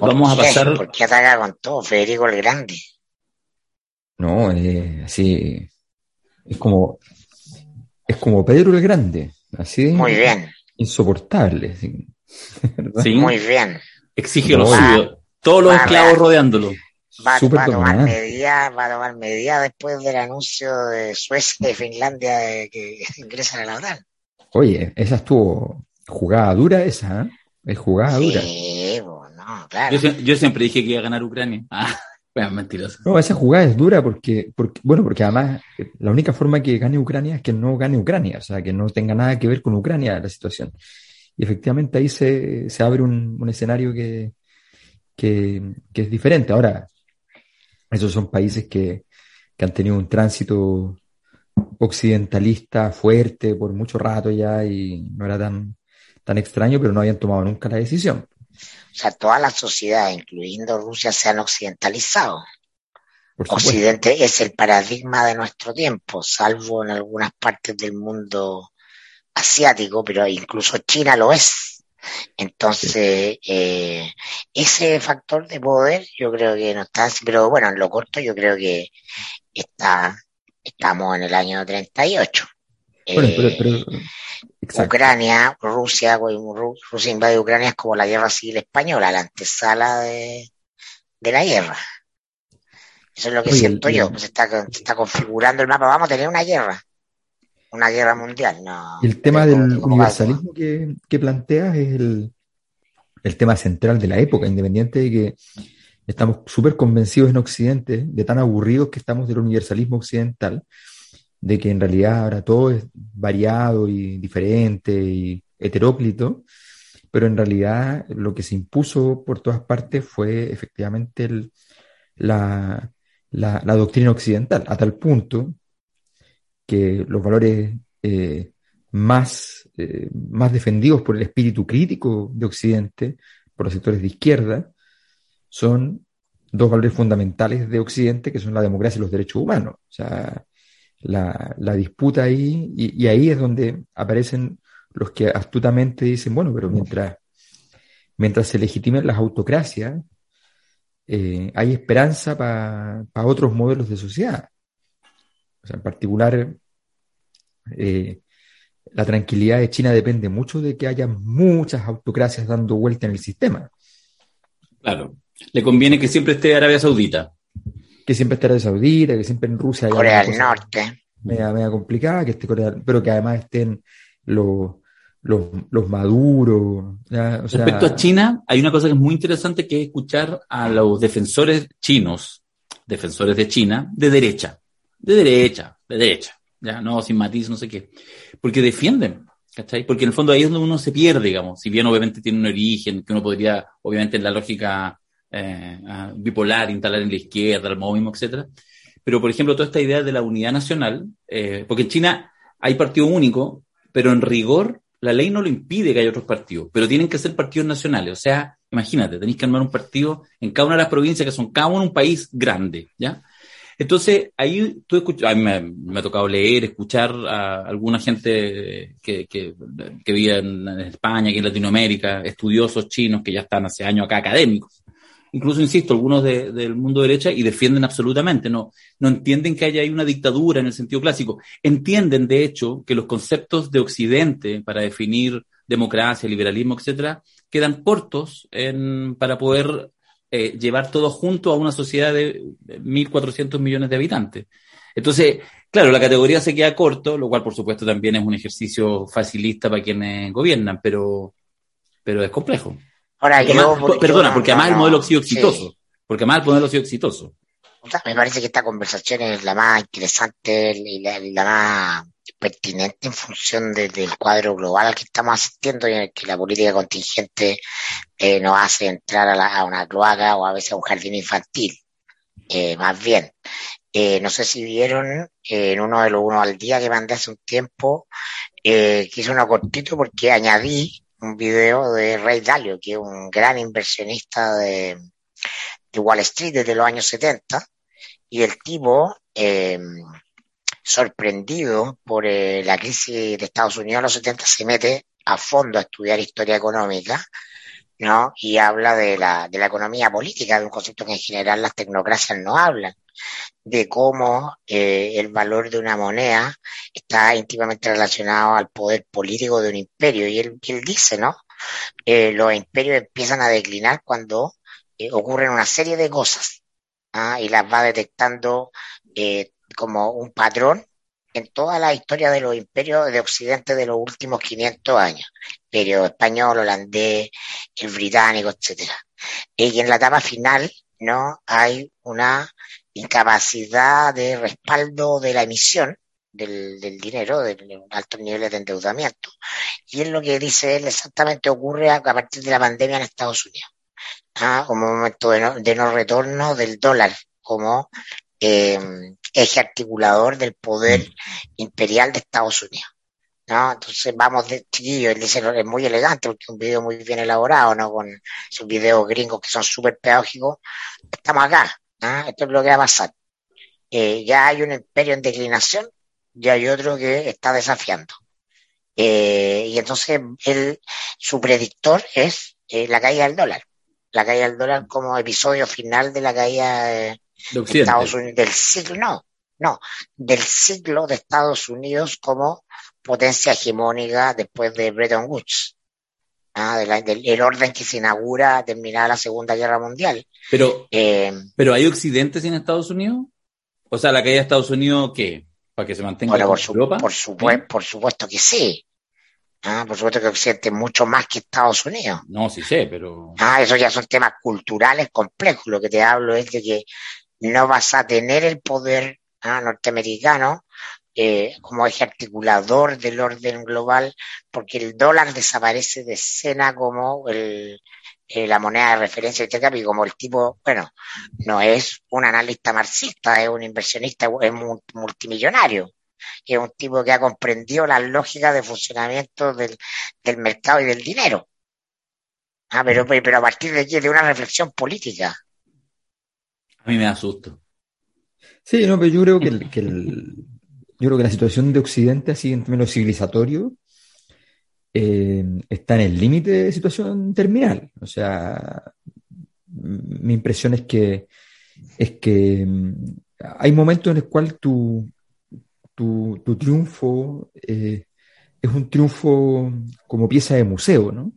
vamos a pasar. ¿Por qué ataca con todo Federico el Grande? No, eh, así. Es como. Es como Pedro el Grande. Así. Muy bien. Insoportable. Sí. Muy bien. Exige lo suyo. Todos los esclavos rodeándolo. Va, va, a tomar medidas, va a tomar medidas después del anuncio de Suecia y Finlandia de que ingresan a la OTAN. Oye, esa estuvo jugada dura esa, ¿eh? Es jugada dura. Sí, bueno, claro. Yo, yo, siempre dije que iba a ganar Ucrania. Ah, bueno, mentiroso. No, esa jugada es dura porque, porque, bueno, porque además la única forma que gane Ucrania es que no gane Ucrania, o sea, que no tenga nada que ver con Ucrania la situación. Y efectivamente ahí se, se abre un, un escenario que, que, que, es diferente. Ahora, esos son países que, que han tenido un tránsito occidentalista fuerte por mucho rato ya y no era tan, tan extraño, pero no habían tomado nunca la decisión. O sea, toda la sociedad, incluyendo Rusia, se han occidentalizado. Occidente es el paradigma de nuestro tiempo, salvo en algunas partes del mundo asiático, pero incluso China lo es. Entonces, eh, ese factor de poder yo creo que no está, pero bueno, en lo corto yo creo que está, estamos en el año 38. Bueno, pero, pero, Ucrania, Rusia, Rusia invade Ucrania es como la guerra civil española, la antesala de, de la guerra. Eso es lo que Oye, siento el, yo, se está, se está configurando el mapa, vamos a tener una guerra una guerra mundial. No, el tema del universalismo que, que, planteas es el, el, tema central de la época, independiente de que estamos súper convencidos en Occidente, de tan aburridos que estamos del universalismo occidental, de que en realidad ahora todo es variado y diferente y heteróclito, pero en realidad lo que se impuso por todas partes fue efectivamente la, la doctrina occidental, a tal punto que los valores eh, más, eh, más defendidos por el espíritu crítico de Occidente, por los sectores de izquierda, son dos valores fundamentales de Occidente, que son la democracia y los derechos humanos. O sea, la, la disputa ahí, y, ahí es donde aparecen los que astutamente dicen, bueno, pero mientras, mientras se legitimen las autocracias, eh, hay esperanza para pa otros modelos de sociedad. O sea, en particular, eh, la tranquilidad de China depende mucho de que haya muchas autocracias dando vuelta en el sistema. Claro. Le conviene que siempre esté Arabia Saudita. Que siempre esté Arabia Saudita, que siempre en Rusia Corea del Norte. Media, media complicada, que esté Corea, pero que además estén los, los, los maduros. ¿ya? O sea, Respecto a China, hay una cosa que es muy interesante que es escuchar a los defensores chinos, defensores de China, de derecha. De derecha, de derecha ya, no, sin matiz, no sé qué, porque defienden, ¿cachai? Porque en el fondo ahí es donde uno se pierde, digamos, si bien obviamente tiene un origen que uno podría, obviamente en la lógica eh, bipolar, instalar en la izquierda, el maoísmo, etcétera, pero por ejemplo toda esta idea de la unidad nacional, eh, porque en China hay partido único, pero en rigor la ley no lo impide que haya otros partidos, pero tienen que ser partidos nacionales, o sea, imagínate, tenéis que armar un partido en cada una de las provincias que son cada uno un país grande, ¿ya? Entonces, ahí tú escuchas, a mí me, me, ha tocado leer, escuchar a alguna gente que, que, que vive en, en, España, aquí en Latinoamérica, estudiosos chinos que ya están hace años acá académicos. Incluso, insisto, algunos de, del mundo derecha y defienden absolutamente, no, no entienden que haya ahí una dictadura en el sentido clásico. Entienden, de hecho, que los conceptos de Occidente para definir democracia, liberalismo, etcétera, quedan cortos en, para poder eh, llevar todo junto a una sociedad de 1.400 millones de habitantes. Entonces, claro, la categoría se queda corto, lo cual por supuesto también es un ejercicio facilista para quienes gobiernan, pero, pero es complejo. Ahora, yo, porque, perdona, yo, porque además no, el modelo ha sido exitoso. Sí. Porque además el modelo ha sido exitoso. Me parece que esta conversación es la más interesante y la, la más pertinente en función de, del cuadro global al que estamos asistiendo y en el que la política contingente eh, nos hace entrar a, la, a, una cloaca o a veces a un jardín infantil, eh, más bien. Eh, no sé si vieron eh, en uno de los uno al día que mandé hace un tiempo, que hice uno cortito porque añadí un video de Ray Dalio, que es un gran inversionista de, Wall Street desde los años 70, y el tipo, eh, sorprendido por eh, la crisis de Estados Unidos en los 70, se mete a fondo a estudiar historia económica ¿no? Y habla de la, de la economía política, de un concepto que en general las tecnocracias no hablan, de cómo eh, el valor de una moneda está íntimamente relacionado al poder político de un imperio. Y él, dice, ¿no? Eh, los imperios empiezan a declinar cuando eh, ocurren una serie de cosas ¿ah? y las va detectando como un patrón en toda la historia de los imperios de Occidente de los últimos 500 años, imperio español, holandés, el británico, etcétera. Y en la etapa final, ¿no? Hay una incapacidad de respaldo de la emisión del, del dinero, de, de altos niveles de endeudamiento. Y es lo que dice él exactamente ocurre a, a partir de la pandemia en Estados Unidos. ¿ah? Como un momento de no, de no retorno del dólar, como eh, eje articulador del poder imperial de Estados Unidos. ¿no? Entonces vamos de chiquillo, él dice es muy elegante porque es un video muy bien elaborado, ¿no? Con sus videos gringos que son súper pedagógicos. Estamos acá, ¿ah? esto es lo que va a pasar. Eh, ya hay un imperio en declinación y hay otro que está desafiando. Eh, y entonces su predictor es eh, la caída del dólar. La caída del dólar como episodio final de la caída de, De Estados. Unidos, del siglo, no, no, del siglo de Estados Unidos como potencia hegemónica después de Bretton Woods. Ah, de la- del el orden que se inaugura terminada la Segunda Guerra Mundial. Pero, Eh, pero ¿hay occidentes en Estados Unidos? O sea, la caída de Estados Unidos, ¿qué? ¿Para que se mantenga por, su- Europa? por, supue- por supuesto que sí. Ah, por supuesto que Occidente es mucho más que Estados Unidos. No, sí sé, pero... Ah, esos ya son temas culturales complejos. Lo que te hablo es de que no vas a tener el poder ah, norteamericano eh, como eje articulador del orden global, porque el dólar desaparece de escena como el, eh, la moneda de referencia de y como el tipo, bueno, no es un analista marxista, es un inversionista, es mu- multimillonario. Es un tipo que ha comprendido las lógicas de funcionamiento del, del mercado y del dinero. Ah, pero, pero a partir de qué? De una reflexión política. A mí me da susto. Sí, no, pero yo creo que, el- que el- yo creo que la situación de Occidente, así en términos civilizatorios, eh, está en el límite de situación terminal. O sea, mi impresión es que es que mm, hay momentos en los cuales tu, tu, tu triunfo eh, es un triunfo como pieza de museo, ¿no?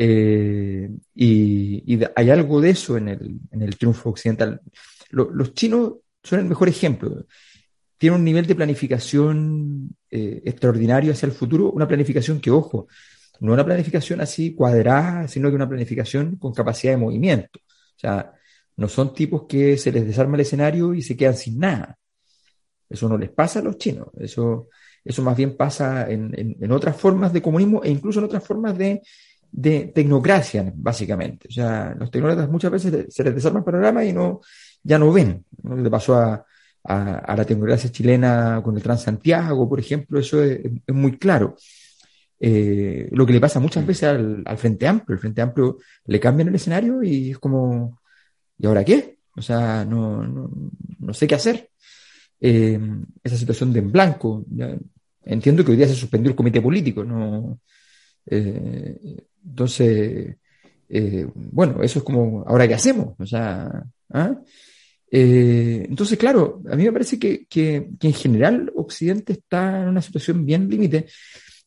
Eh, y, hay algo de eso en el, en el triunfo occidental. Lo- los chinos son el mejor ejemplo. Tienen un nivel de planificación eh, extraordinario hacia el futuro, una planificación que, ojo, no una planificación así cuadrada, sino que una planificación con capacidad de movimiento. O sea, no son tipos que se les desarma el escenario y se quedan sin nada. Eso no les pasa a los chinos. Eso, eso más bien pasa en, otras formas de comunismo e incluso en otras formas de, de tecnocracia, básicamente. O sea, los tecnócratas muchas veces se les desarma el panorama y no, ya no ven. ¿no? Le pasó a, a, a la tecnocracia chilena con el Transantiago, por ejemplo, eso es, es muy claro. Eh, lo que le pasa muchas veces al, al Frente Amplio. El Frente Amplio le cambian el escenario y es como, ¿y ahora qué? O sea, no, no, no sé qué hacer. Eh, esa situación de en blanco. ya, entiendo que hoy día se suspendió el comité político, no. Eh, entonces, bueno, eso es como, ¿ahora qué hacemos? O sea, ¿ah? Eh, entonces, claro, a mí me parece que, que, en general Occidente está en una situación bien límite.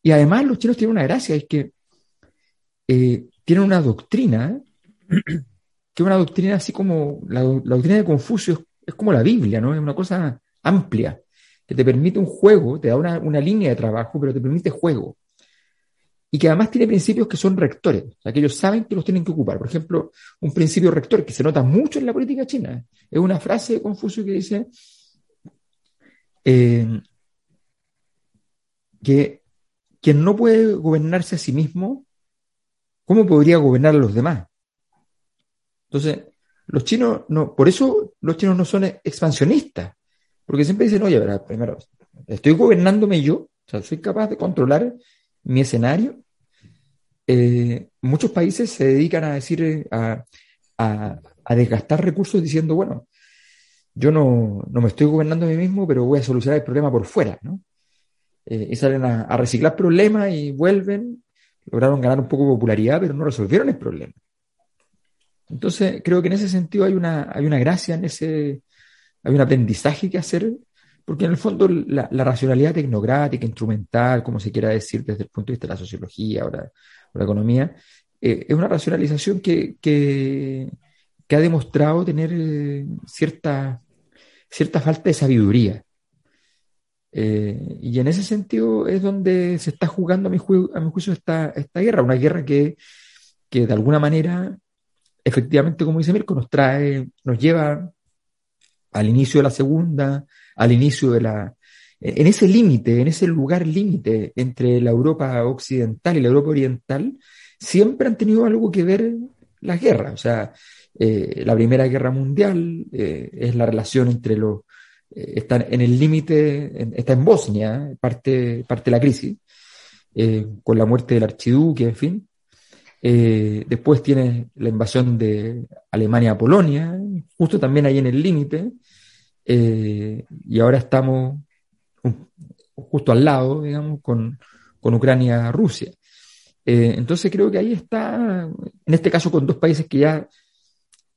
Y además los chinos tienen una gracia, es que eh, tienen una doctrina, que es una doctrina así como, la, la doctrina de Confucio es, es como la Biblia, ¿no? Es una cosa amplia, que te permite un juego, te da una, una línea de trabajo, pero te permite juego. Y que además tiene principios que son rectores, o sea, que ellos saben que los tienen que ocupar. Por ejemplo, un principio rector que se nota mucho en la política china, es una frase de Confucio que dice eh, que quien no puede gobernarse a sí mismo, ¿cómo podría gobernar a los demás? Entonces, los chinos, no, por eso los chinos no son expansionistas, porque siempre dicen, oye, verá, primero, estoy gobernándome yo, o sea, soy capaz de controlar mi escenario. Eh, muchos países se dedican a decir, eh, a, a, desgastar recursos diciendo, bueno, yo no, no, me estoy gobernando a mí mismo, pero voy a solucionar el problema por fuera, ¿no? Eh, y salen a, reciclar problemas y vuelven, lograron ganar un poco de popularidad, pero no resolvieron el problema. Entonces, creo que en ese sentido hay una, hay una gracia, en ese, hay un aprendizaje que hacer, porque en el fondo la, racionalidad tecnocrática, instrumental, como se quiera decir desde el punto de vista de la sociología la, economía, eh, es una racionalización que, que, ha demostrado tener eh, cierta, cierta falta de sabiduría. Eh, y en ese sentido es donde se está jugando, a mi, a mi juicio, esta, esta guerra, una guerra que, que de alguna manera, efectivamente, como dice Mirko, nos trae, nos lleva al inicio de la segunda, al inicio de la... En ese límite, en ese lugar límite entre la Europa occidental y la Europa oriental, siempre han tenido algo que ver las guerras. O sea, eh, la Primera Guerra Mundial eh, es la relación entre los... Eh, están en el límite, está en Bosnia, parte, parte de la crisis, con la muerte del archiduque, en fin. después tiene la invasión de Alemania a Polonia, justo también ahí en el límite. Eh, y ahora estamos justo al lado, digamos, con, Ucrania-Rusia. Eh, entonces creo que ahí está, en este caso con dos países que ya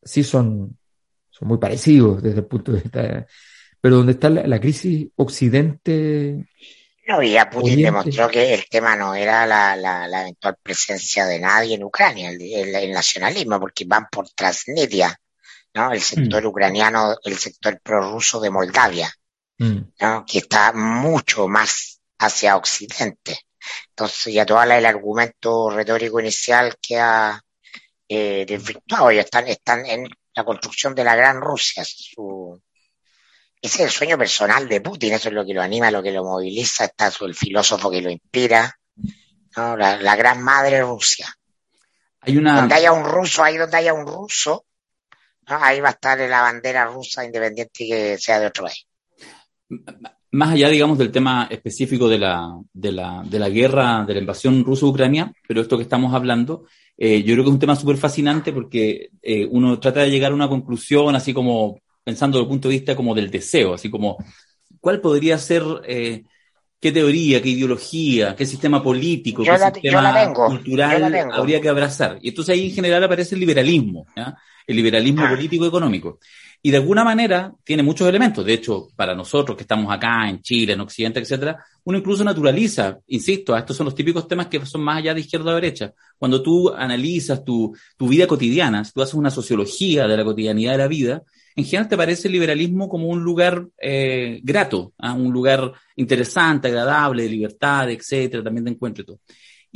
sí son, son muy parecidos desde el punto de vista, pero donde está la, crisis occidente. No, y ya Putin demostró que el tema no era la, la, eventual presencia de nadie en Ucrania, el, nacionalismo, porque van por Transnistria, ¿no? El sector mm. ucraniano, el sector prorruso de Moldavia, mm. ¿no? Que está mucho más hacia Occidente. Entonces ya todo el argumento retórico inicial que ha eh, desvirtuado. Ellos están, están en la construcción de la gran Rusia. Su, ese es el sueño personal de Putin, eso es lo que lo anima, lo que lo moviliza, está el filósofo que lo inspira, ¿no? la, gran madre Rusia. Hay una... Donde haya un ruso, ahí donde haya un ruso, ahí va a estar la bandera rusa independiente que sea de otro país. Más allá, digamos, del tema específico de la, de la, de la guerra, de la invasión ruso-ucrania, pero esto que estamos hablando, eh, yo creo que es un tema súper fascinante porque eh, uno trata de llegar a una conclusión así como pensando desde el punto de vista como del deseo, así como cuál podría ser, eh, qué teoría, qué ideología, qué sistema político, qué sistema cultural habría que abrazar. Y entonces ahí en general aparece el liberalismo. ¿ya? el liberalismo ah. político económico. Y de alguna manera tiene muchos elementos. De hecho, para nosotros que estamos acá en Chile, en Occidente, etcétera, uno incluso naturaliza, insisto, estos son los típicos temas que son más allá de izquierda o derecha. Cuando tú analizas tu, tu vida cotidiana, tú haces una sociología de la cotidianidad de la vida, en general te parece el liberalismo como un lugar eh, grato, ¿ah? un lugar interesante, agradable, de libertad, etcétera, también de encuentro y todo.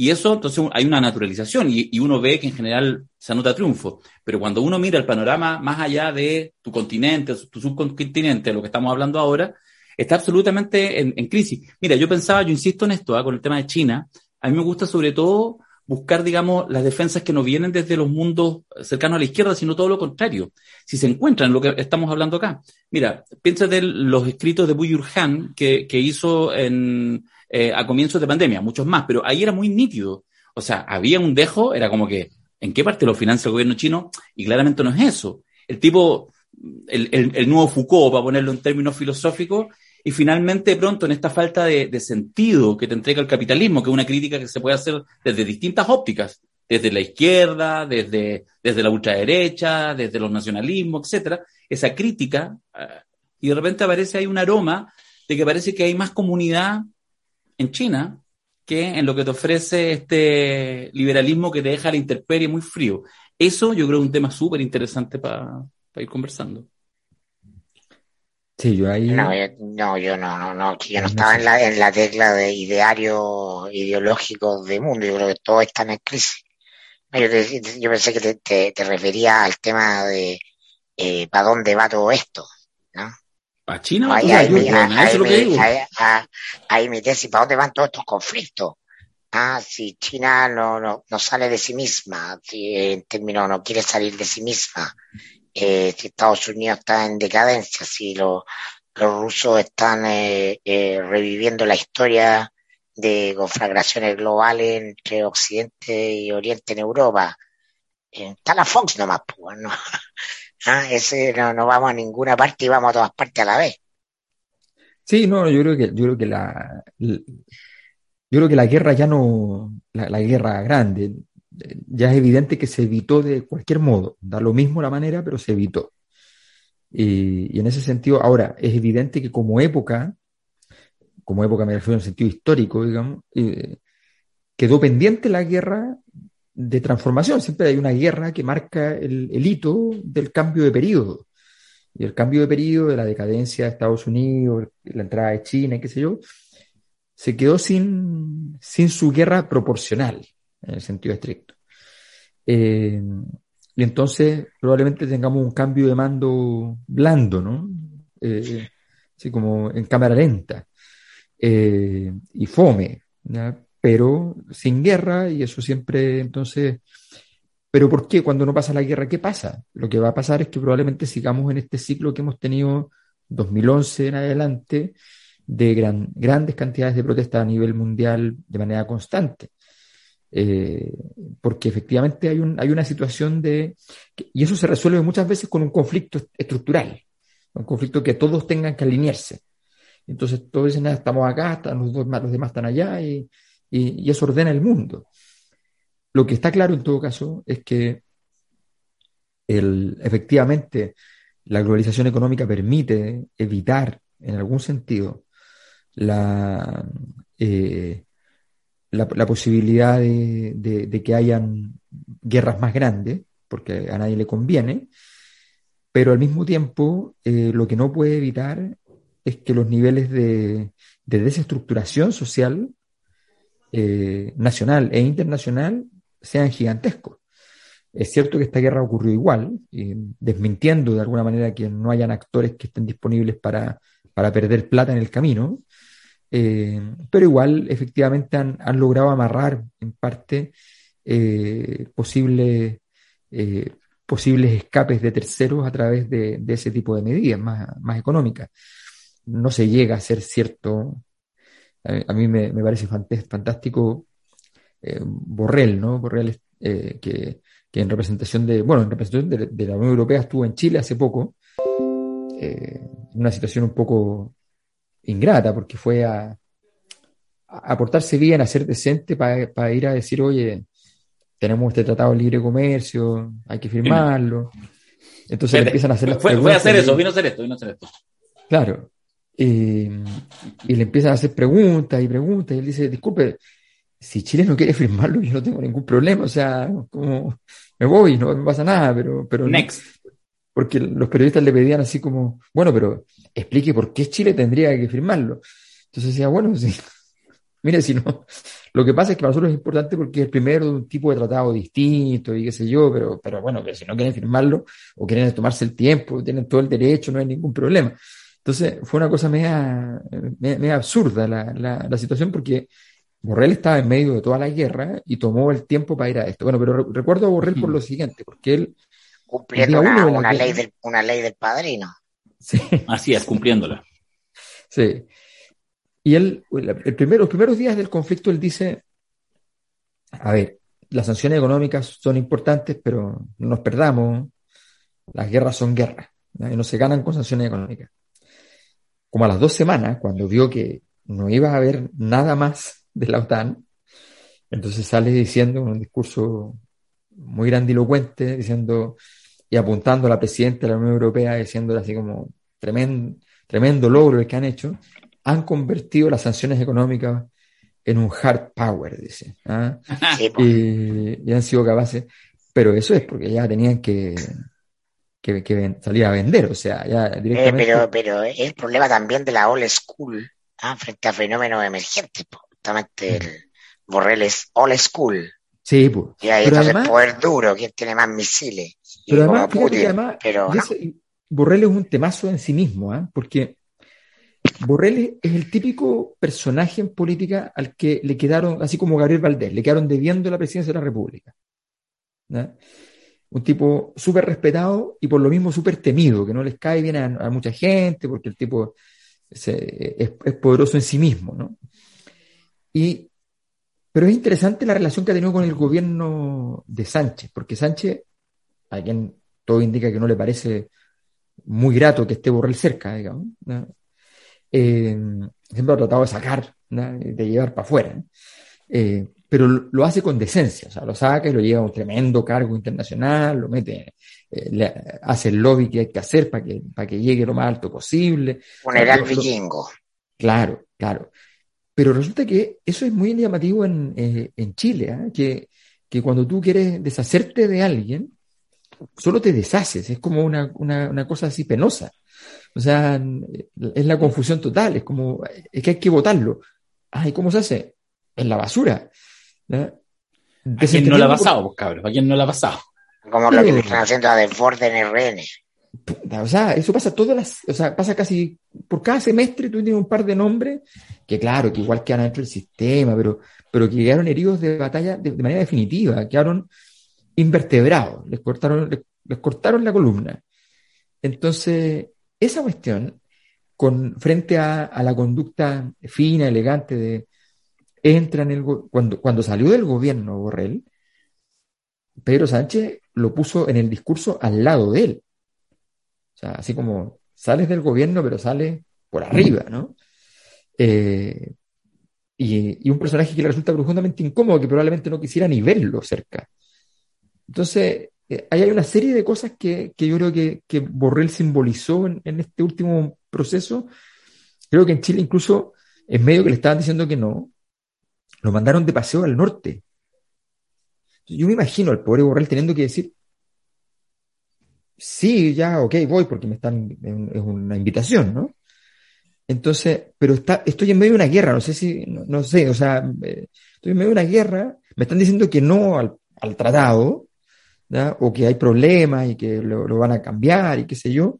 Y eso, entonces, hay una naturalización y, uno ve que en general se anota triunfo. Pero cuando uno mira el panorama más allá de tu continente, tu subcontinente, lo que estamos hablando ahora, está absolutamente en, crisis. Mira, yo pensaba, yo insisto en esto, ¿ah? con el tema de China, a mí me gusta sobre todo buscar, digamos, las defensas que no vienen desde los mundos cercanos a la izquierda, sino todo lo contrario. Si se encuentran en lo que estamos hablando acá. Mira, piensa de los escritos de Buyur Han que, que hizo en, eh, a comienzos de pandemia, muchos más, pero ahí era muy nítido. O sea, había un dejo, era como que, ¿en qué parte lo financia el gobierno chino? Y claramente no es eso. El tipo, el, el, nuevo Foucault, para ponerlo en términos filosóficos, y finalmente, pronto, en esta falta de, sentido que te entrega el capitalismo, que es una crítica que se puede hacer desde distintas ópticas, desde la izquierda, desde, desde la ultraderecha, desde los nacionalismos, etcétera, esa crítica, ah, y de repente aparece ahí un aroma de que parece que hay más comunidad en China que en lo que te ofrece este liberalismo que te deja la intemperie muy frío. Eso yo creo es un tema súper interesante para ir conversando. Sí, yo ahí... No, yo no, yo no, no, yo no estaba en la, en la tecla de ideario ideológico del mundo, yo creo que todo está en crisis. Yo, pensé que te, te, refería al tema de eh, para dónde va todo esto, ¿no? ¿A China? Mi, tesis, ¿para dónde van todos estos conflictos? Ah, si China no, no, no sale de sí misma, si en términos no quiere salir de sí misma, eh, si Estados Unidos está en decadencia, si los rusos están eh, eh, reviviendo la historia de conflagraciones globales entre Occidente y Oriente en Europa. está la Fox nomás, pues, ¿no? Ah, ese no, vamos a ninguna parte y vamos a todas partes a la vez. Sí, no, yo creo que, yo creo que la, yo creo que la guerra ya no, la, guerra grande, ya es evidente que se evitó de cualquier modo, da lo mismo la manera, pero se evitó. Y, en ese sentido, ahora, es evidente que como época, como época me refiero en sentido histórico, digamos, eh, quedó pendiente la guerra de transformación. Siempre hay una guerra que marca el, el hito del cambio de periodo. Y el cambio de periodo de la decadencia de Estados Unidos, la entrada de China, qué sé yo, se quedó sin, sin su guerra proporcional, en el sentido estricto. Eh, y entonces probablemente tengamos un cambio de mando blando, ¿no? Eh, así como en cámara lenta eh, y fome, pero sin guerra y eso siempre entonces... Pero ¿por qué cuando no pasa la guerra? ¿Qué pasa? Lo que va a pasar es que probablemente sigamos en este ciclo que hemos tenido 2011 en adelante, de gran, grandes cantidades de protestas a nivel mundial de manera constante. Eh, porque efectivamente hay, un, hay una situación de... Y eso se resuelve muchas veces con un conflicto estructural, un conflicto que todos tengan que alinearse. Entonces todos dicen, estamos acá, los, dos, los demás están allá y, y, eso ordena el mundo. Lo que está claro en todo caso es que el, efectivamente la globalización económica permite evitar en algún sentido la, eh, la, posibilidad de, que hayan guerras más grandes, porque a nadie le conviene, pero al mismo tiempo eh, lo que no puede evitar es que los niveles de, desestructuración social eh, nacional e internacional sean gigantescos. Es cierto que esta guerra ocurrió igual, desmintiendo de alguna manera que no hayan actores que estén disponibles para, para perder plata en el camino, eh, pero igual efectivamente han, logrado amarrar en parte eh, posibles, posibles escapes de terceros a través de, ese tipo de medidas más, más, económicas. No se llega a ser cierto, a, mí me, parece fantástico Borrell, ¿no? Borrell que, que, en representación de, bueno, en representación de, de, la Unión Europea estuvo en Chile hace poco, en una situación un poco ingrata, porque fue a, a portarse bien, a ser decente para ir a decir, oye, tenemos este tratado de libre comercio, hay que firmarlo. Entonces empiezan a hacer las fue, Voy a hacer eso, vino a hacer esto, vino a hacer esto. Claro. Y le empiezan a hacer preguntas y preguntas, y él dice, disculpe, si Chile no quiere firmarlo, yo no tengo ningún problema, o sea, como me voy, no me pasa nada, pero... pero Next. porque los periodistas le pedían así como, bueno, pero explique por qué Chile tendría que firmarlo. Entonces decía, bueno, sí. Mire, si no, lo que pasa es que para nosotros es importante porque es el primero de un tipo de tratado distinto y qué sé yo, pero, pero bueno, que si no quieren firmarlo o quieren tomarse el tiempo, tienen todo el derecho, no hay ningún problema. Entonces fue una cosa media, media, absurda la, la, situación porque Borrell estaba en medio de toda la guerra y tomó el tiempo para ir a esto. Bueno, pero recuerdo a Borrell por lo siguiente, porque él... Cumpliendo una, ley del, una ley del padrino. Así es, cumpliéndola. Sí. Y él, el primero, los primeros días del conflicto, él dice, a ver, las sanciones económicas son importantes, pero no nos perdamos, las guerras son guerras, y no se ganan con sanciones económicas. Como a las dos semanas, cuando vio que no iba a haber nada más de la OTAN, entonces sale diciendo un discurso muy grandilocuente, diciendo, y apuntando a la presidenta de la Unión Europea, diciéndole así como tremendo, tremendo logro el que han hecho, han convertido las sanciones económicas en un hard power, dice. ¿ah? y, han sido capaces, pero eso es porque ya tenían que, que, salir a vender, o sea, ya eh, directamente... pero, pero es el problema también de la old school ¿ah? frente a fenómenos emergentes, justamente el Borrell es old school. Sí, pues. Y ahí entonces además, poder duro, ¿quién tiene más misiles? Pero además, pero Borrell es un temazo en sí mismo, ¿eh? porque Borrell es el típico personaje en política al que le quedaron, así como Gabriel Valdés, le quedaron debiendo la presidencia de la República. Un tipo súper respetado y por lo mismo súper temido, que no les cae bien a, mucha gente, porque el tipo es, poderoso en sí mismo. ¿no? Y pero es interesante la relación que ha tenido con el gobierno de Sánchez, porque Sánchez, a quien todo indica que no le parece muy grato que esté Borrell cerca, digamos, eh, siempre ha tratado de sacar de llevar para afuera. Eh, pero lo hace con decencia, o sea, lo saca y lo lleva a un tremendo cargo internacional, lo mete, eh, le hace el lobby que hay que hacer para que, para que llegue lo más alto posible. Funeral vikingo. Claro, claro. Pero resulta que eso es muy llamativo en, eh, en Chile, ¿eh? que, que cuando tú quieres deshacerte de alguien, solo te deshaces, es como una, una, una cosa así penosa. O sea, es la confusión total, es como, es que hay que votarlo. Ay, ¿cómo se hace? En la basura. ¿A quién no la ha pasado, pues, cabrón? ¿A quién no la ha pasado? Como lo que están haciendo a Desborde en RN. O sea, eso pasa todas las, o sea, pasa casi por cada semestre tú tienes un par de nombres que claro, que igual quedan dentro del sistema, pero, pero que quedaron heridos de batalla de, manera definitiva, quedaron invertebrados, les cortaron, les, cortaron la columna. Entonces, esa cuestión, con, frente a, a la conducta fina, elegante de, entra en el cuando, cuando salió del gobierno Borrell, Pedro Sánchez lo puso en el discurso al lado de él. O sea, así como sales del gobierno, pero sales por arriba, ¿no? Eh, y, un personaje que le resulta profundamente incómodo, que probablemente no quisiera ni verlo cerca. Entonces, eh, ahí hay una serie de cosas que, yo creo que, que Borrell simbolizó en, en, este último proceso. Creo que en Chile incluso, en medio que le estaban diciendo que no, lo mandaron de paseo al norte. Yo me imagino al pobre Borrell teniendo que decir, sí, ya, ok, voy porque me están, es una invitación, ¿no? Entonces, pero está, estoy en medio de una guerra, no sé si, no, sé, o sea, eh, estoy en medio de una guerra, me están diciendo que no al, tratado, o que hay problemas y que lo, lo, van a cambiar y qué sé yo.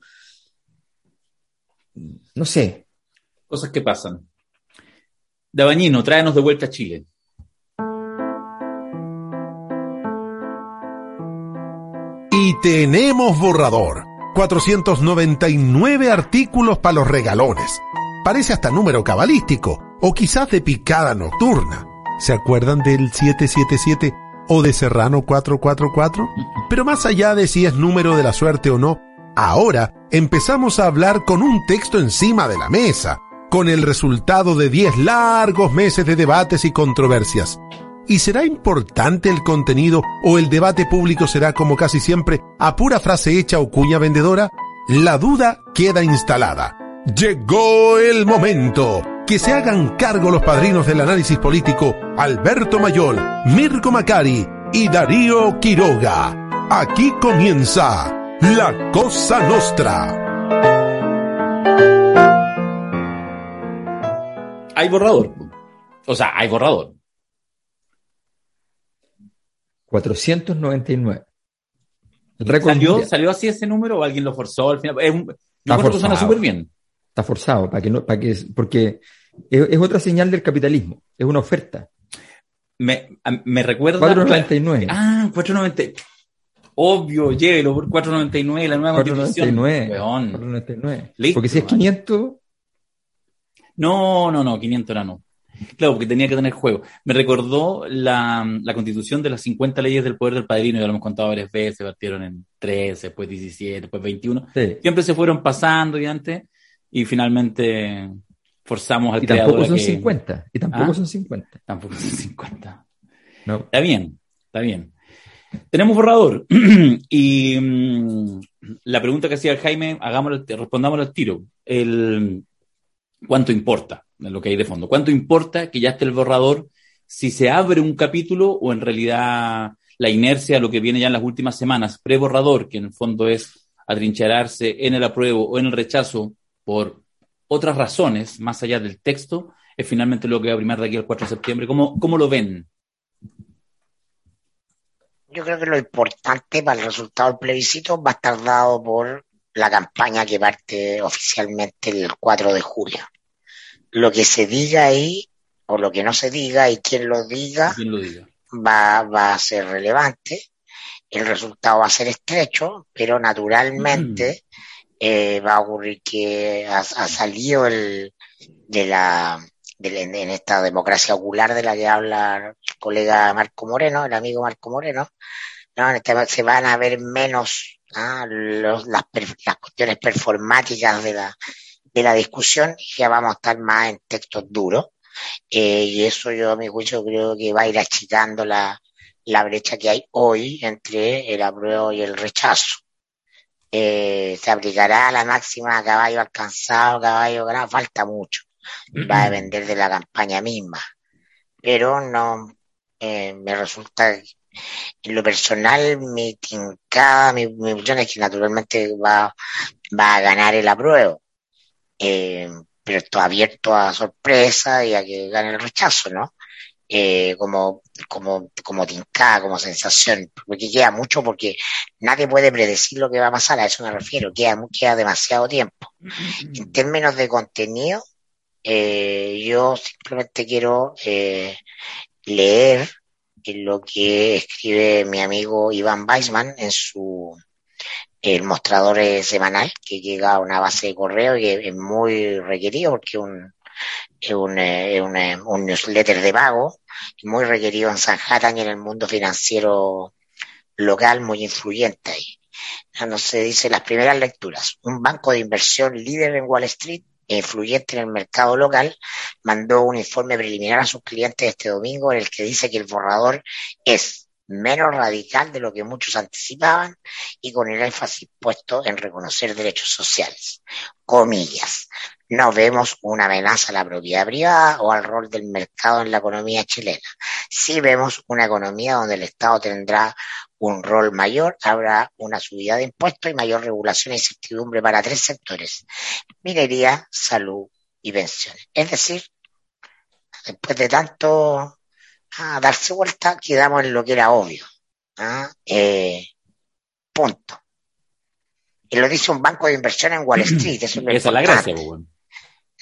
No sé. Cosas que pasan. Dabañino, tráenos de vuelta a Chile. Y tenemos borrador. 499 artículos para los regalones. Parece hasta número cabalístico, o quizás de picada nocturna. ¿Se acuerdan del 777 o de Serrano 444? Pero más allá de si es número de la suerte o no, ahora empezamos a hablar con un texto encima de la mesa, con el resultado de 10 largos meses de debates y controversias. ¿Y será importante el contenido o el debate público será como casi siempre a pura frase hecha o cuña vendedora? La duda queda instalada. Llegó el momento. Que se hagan cargo los padrinos del análisis político Alberto Mayol, Mirko Macari y Darío Quiroga. Aquí comienza La Cosa Nostra. Hay borrador. O sea, hay borrador. 499. ¿Salió, ¿Salió así ese número o alguien lo forzó al final? Es un, Está forzado. súper bien. Está forzado, para que no, para que, porque es, otra señal del capitalismo, es una oferta. Me, me recuerda. 499. Ah, 499. Obvio, llévelo por 499, la nueva 499, 499. Porque si es 500, no, no, no, 500 era no. Claro, porque tenía que tener juego. Me recordó la, constitución de las 50 leyes del poder del padrino, ya lo hemos contado varias veces, partieron en 13, después 17, después 21. Siempre se fueron pasando y antes, y finalmente forzamos al y tampoco son 50, y tampoco ¿Ah? son 50. Tampoco son 50. No. Está bien, está bien. Tenemos borrador. y mm, la pregunta que hacía Jaime, hagámoslo, respondámoslo al tiro. El, ¿Cuánto importa lo que hay de fondo? ¿Cuánto importa que ya esté el borrador si se abre un capítulo o en realidad la inercia, lo que viene ya en las últimas semanas, pre-borrador, que en el fondo es atrincherarse en el apruebo o en el rechazo por otras razones, más allá del texto, es finalmente lo que va a primar de aquí al 4 de septiembre. ¿Cómo, cómo lo ven? Yo creo que lo importante para el resultado del plebiscito va a estar dado por la campaña que parte oficialmente el 4 de julio. Lo que se diga ahí, o lo que no se diga, y quien lo diga, Va, va, a ser relevante. El resultado va a ser estrecho, pero naturalmente mm. eh, va a ocurrir que ha, salido el, de la en esta democracia ocular de la que habla el colega Marco Moreno, el amigo Marco Moreno, ¿no? Este se van a ver menos ¿ah? las, las, cuestiones performáticas de la, de la discusión, ya vamos a estar más en textos duros. eh, y eso yo a mi juicio creo que va a ir achicando la, la brecha que hay hoy entre el apruebo y el rechazo. Eh, se aplicará la máxima caballo alcanzado, caballo ganado, falta mucho. Va a depender de la campaña misma. Pero no, eh, me resulta, en lo personal, mi tincada, mi, mi es que naturalmente va, va a ganar el apruebo. Eh, pero esto abierto a sorpresa y a que gane el rechazo, ¿no? Eh, como, como, como tincada, como sensación, porque queda mucho porque nadie puede predecir lo que va a pasar, a eso me refiero, queda, queda demasiado tiempo. En términos de contenido, eh, yo simplemente quiero eh, leer lo que escribe mi amigo Iván Weisman en su el mostrador semanal que llega a una base de correo y es muy requerido porque un, es un, un, un newsletter de pago muy requerido en Sanhattan y en el mundo financiero local muy influyente ahí. No se dice las primeras lecturas. Un banco de inversión líder en Wall Street influyente en el mercado local mandó un informe preliminar a sus clientes este domingo en el que dice que el borrador es menos radical de lo que muchos anticipaban y con el énfasis puesto en reconocer derechos sociales. Comillas. No vemos una amenaza a la propiedad privada o al rol del mercado en la economía chilena. Sí vemos una economía donde el Estado tendrá un rol mayor, habrá una subida de impuestos y mayor regulación e incertidumbre para tres sectores, minería, salud y pensiones. Es decir, después de tanto a darse vuelta, quedamos en lo que era obvio. ¿ah? Eh, punto. Y lo dice un banco de inversión en Wall Street. Eso es, Esa es la gracia, pues, ¿no?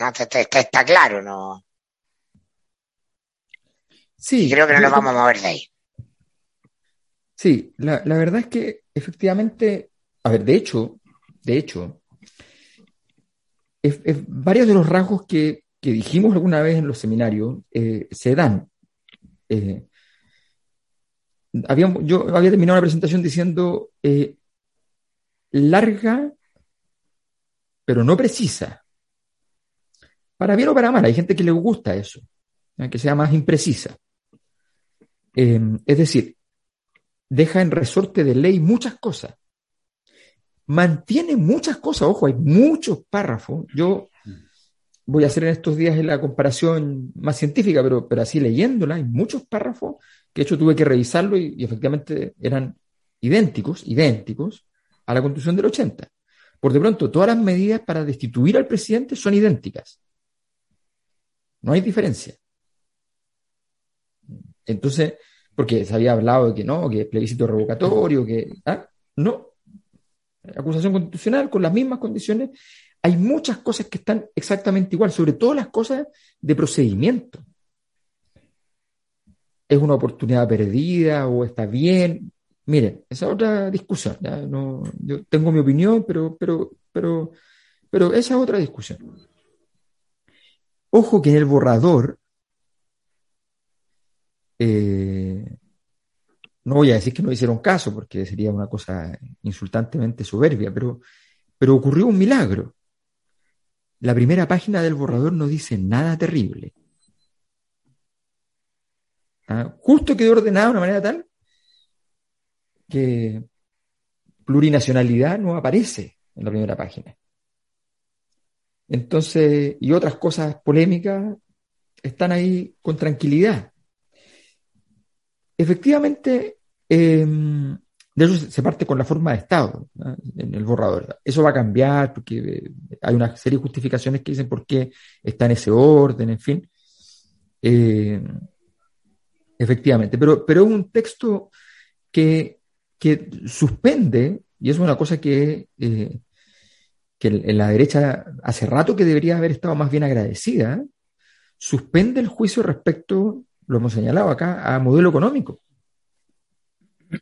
Está, está, está, claro, ¿no? Sí. Y creo que no nos vamos a mover de ahí. Sí, la, verdad es que efectivamente, a ver, de hecho, de hecho, es, varios de los rasgos que, que, dijimos alguna vez en los seminarios eh, se dan eh, había, yo había terminado la presentación diciendo eh, larga, pero no precisa. Para bien o para mal, hay gente que le gusta eso, que sea más imprecisa. Es decir, deja en resorte de ley muchas cosas. Mantiene muchas cosas, ojo, hay muchos párrafos. Yo voy a hacer en estos días la comparación más científica, pero, pero así leyéndola, hay muchos párrafos que de hecho tuve que revisarlo y, y, efectivamente eran idénticos, idénticos a la constitución del 80. Por de pronto, todas las medidas para destituir al presidente son idénticas. No hay diferencia. Entonces, porque se había hablado de que no, que plebiscito revocatorio, que... ¿ah? No. Acusación constitucional con las mismas condiciones hay muchas cosas que están exactamente igual, sobre todo las cosas de procedimiento. ¿Es una oportunidad perdida o está bien? Miren, esa es otra discusión. No, yo tengo mi opinión, pero, pero, pero, pero esa es otra discusión. Ojo que en el borrador, eh, no voy a decir que no hicieron caso, porque sería una cosa insultantemente soberbia, pero, pero ocurrió un milagro la primera página del borrador no dice nada terrible. ¿Ah? Justo quedó ordenado de una manera tal que plurinacionalidad no aparece en la primera página. Entonces, y otras cosas polémicas están ahí con tranquilidad. Efectivamente, eh, de eso se parte con la forma de Estado en el borrador. Eso va a cambiar porque eh, hay una serie de justificaciones que dicen por qué está en ese orden, en fin. Eh, efectivamente, pero, pero es un texto que, que, suspende, y es una cosa que, eh, que en la derecha hace rato que debería haber estado más bien agradecida, suspende el juicio respecto, lo hemos señalado acá, a modelo económico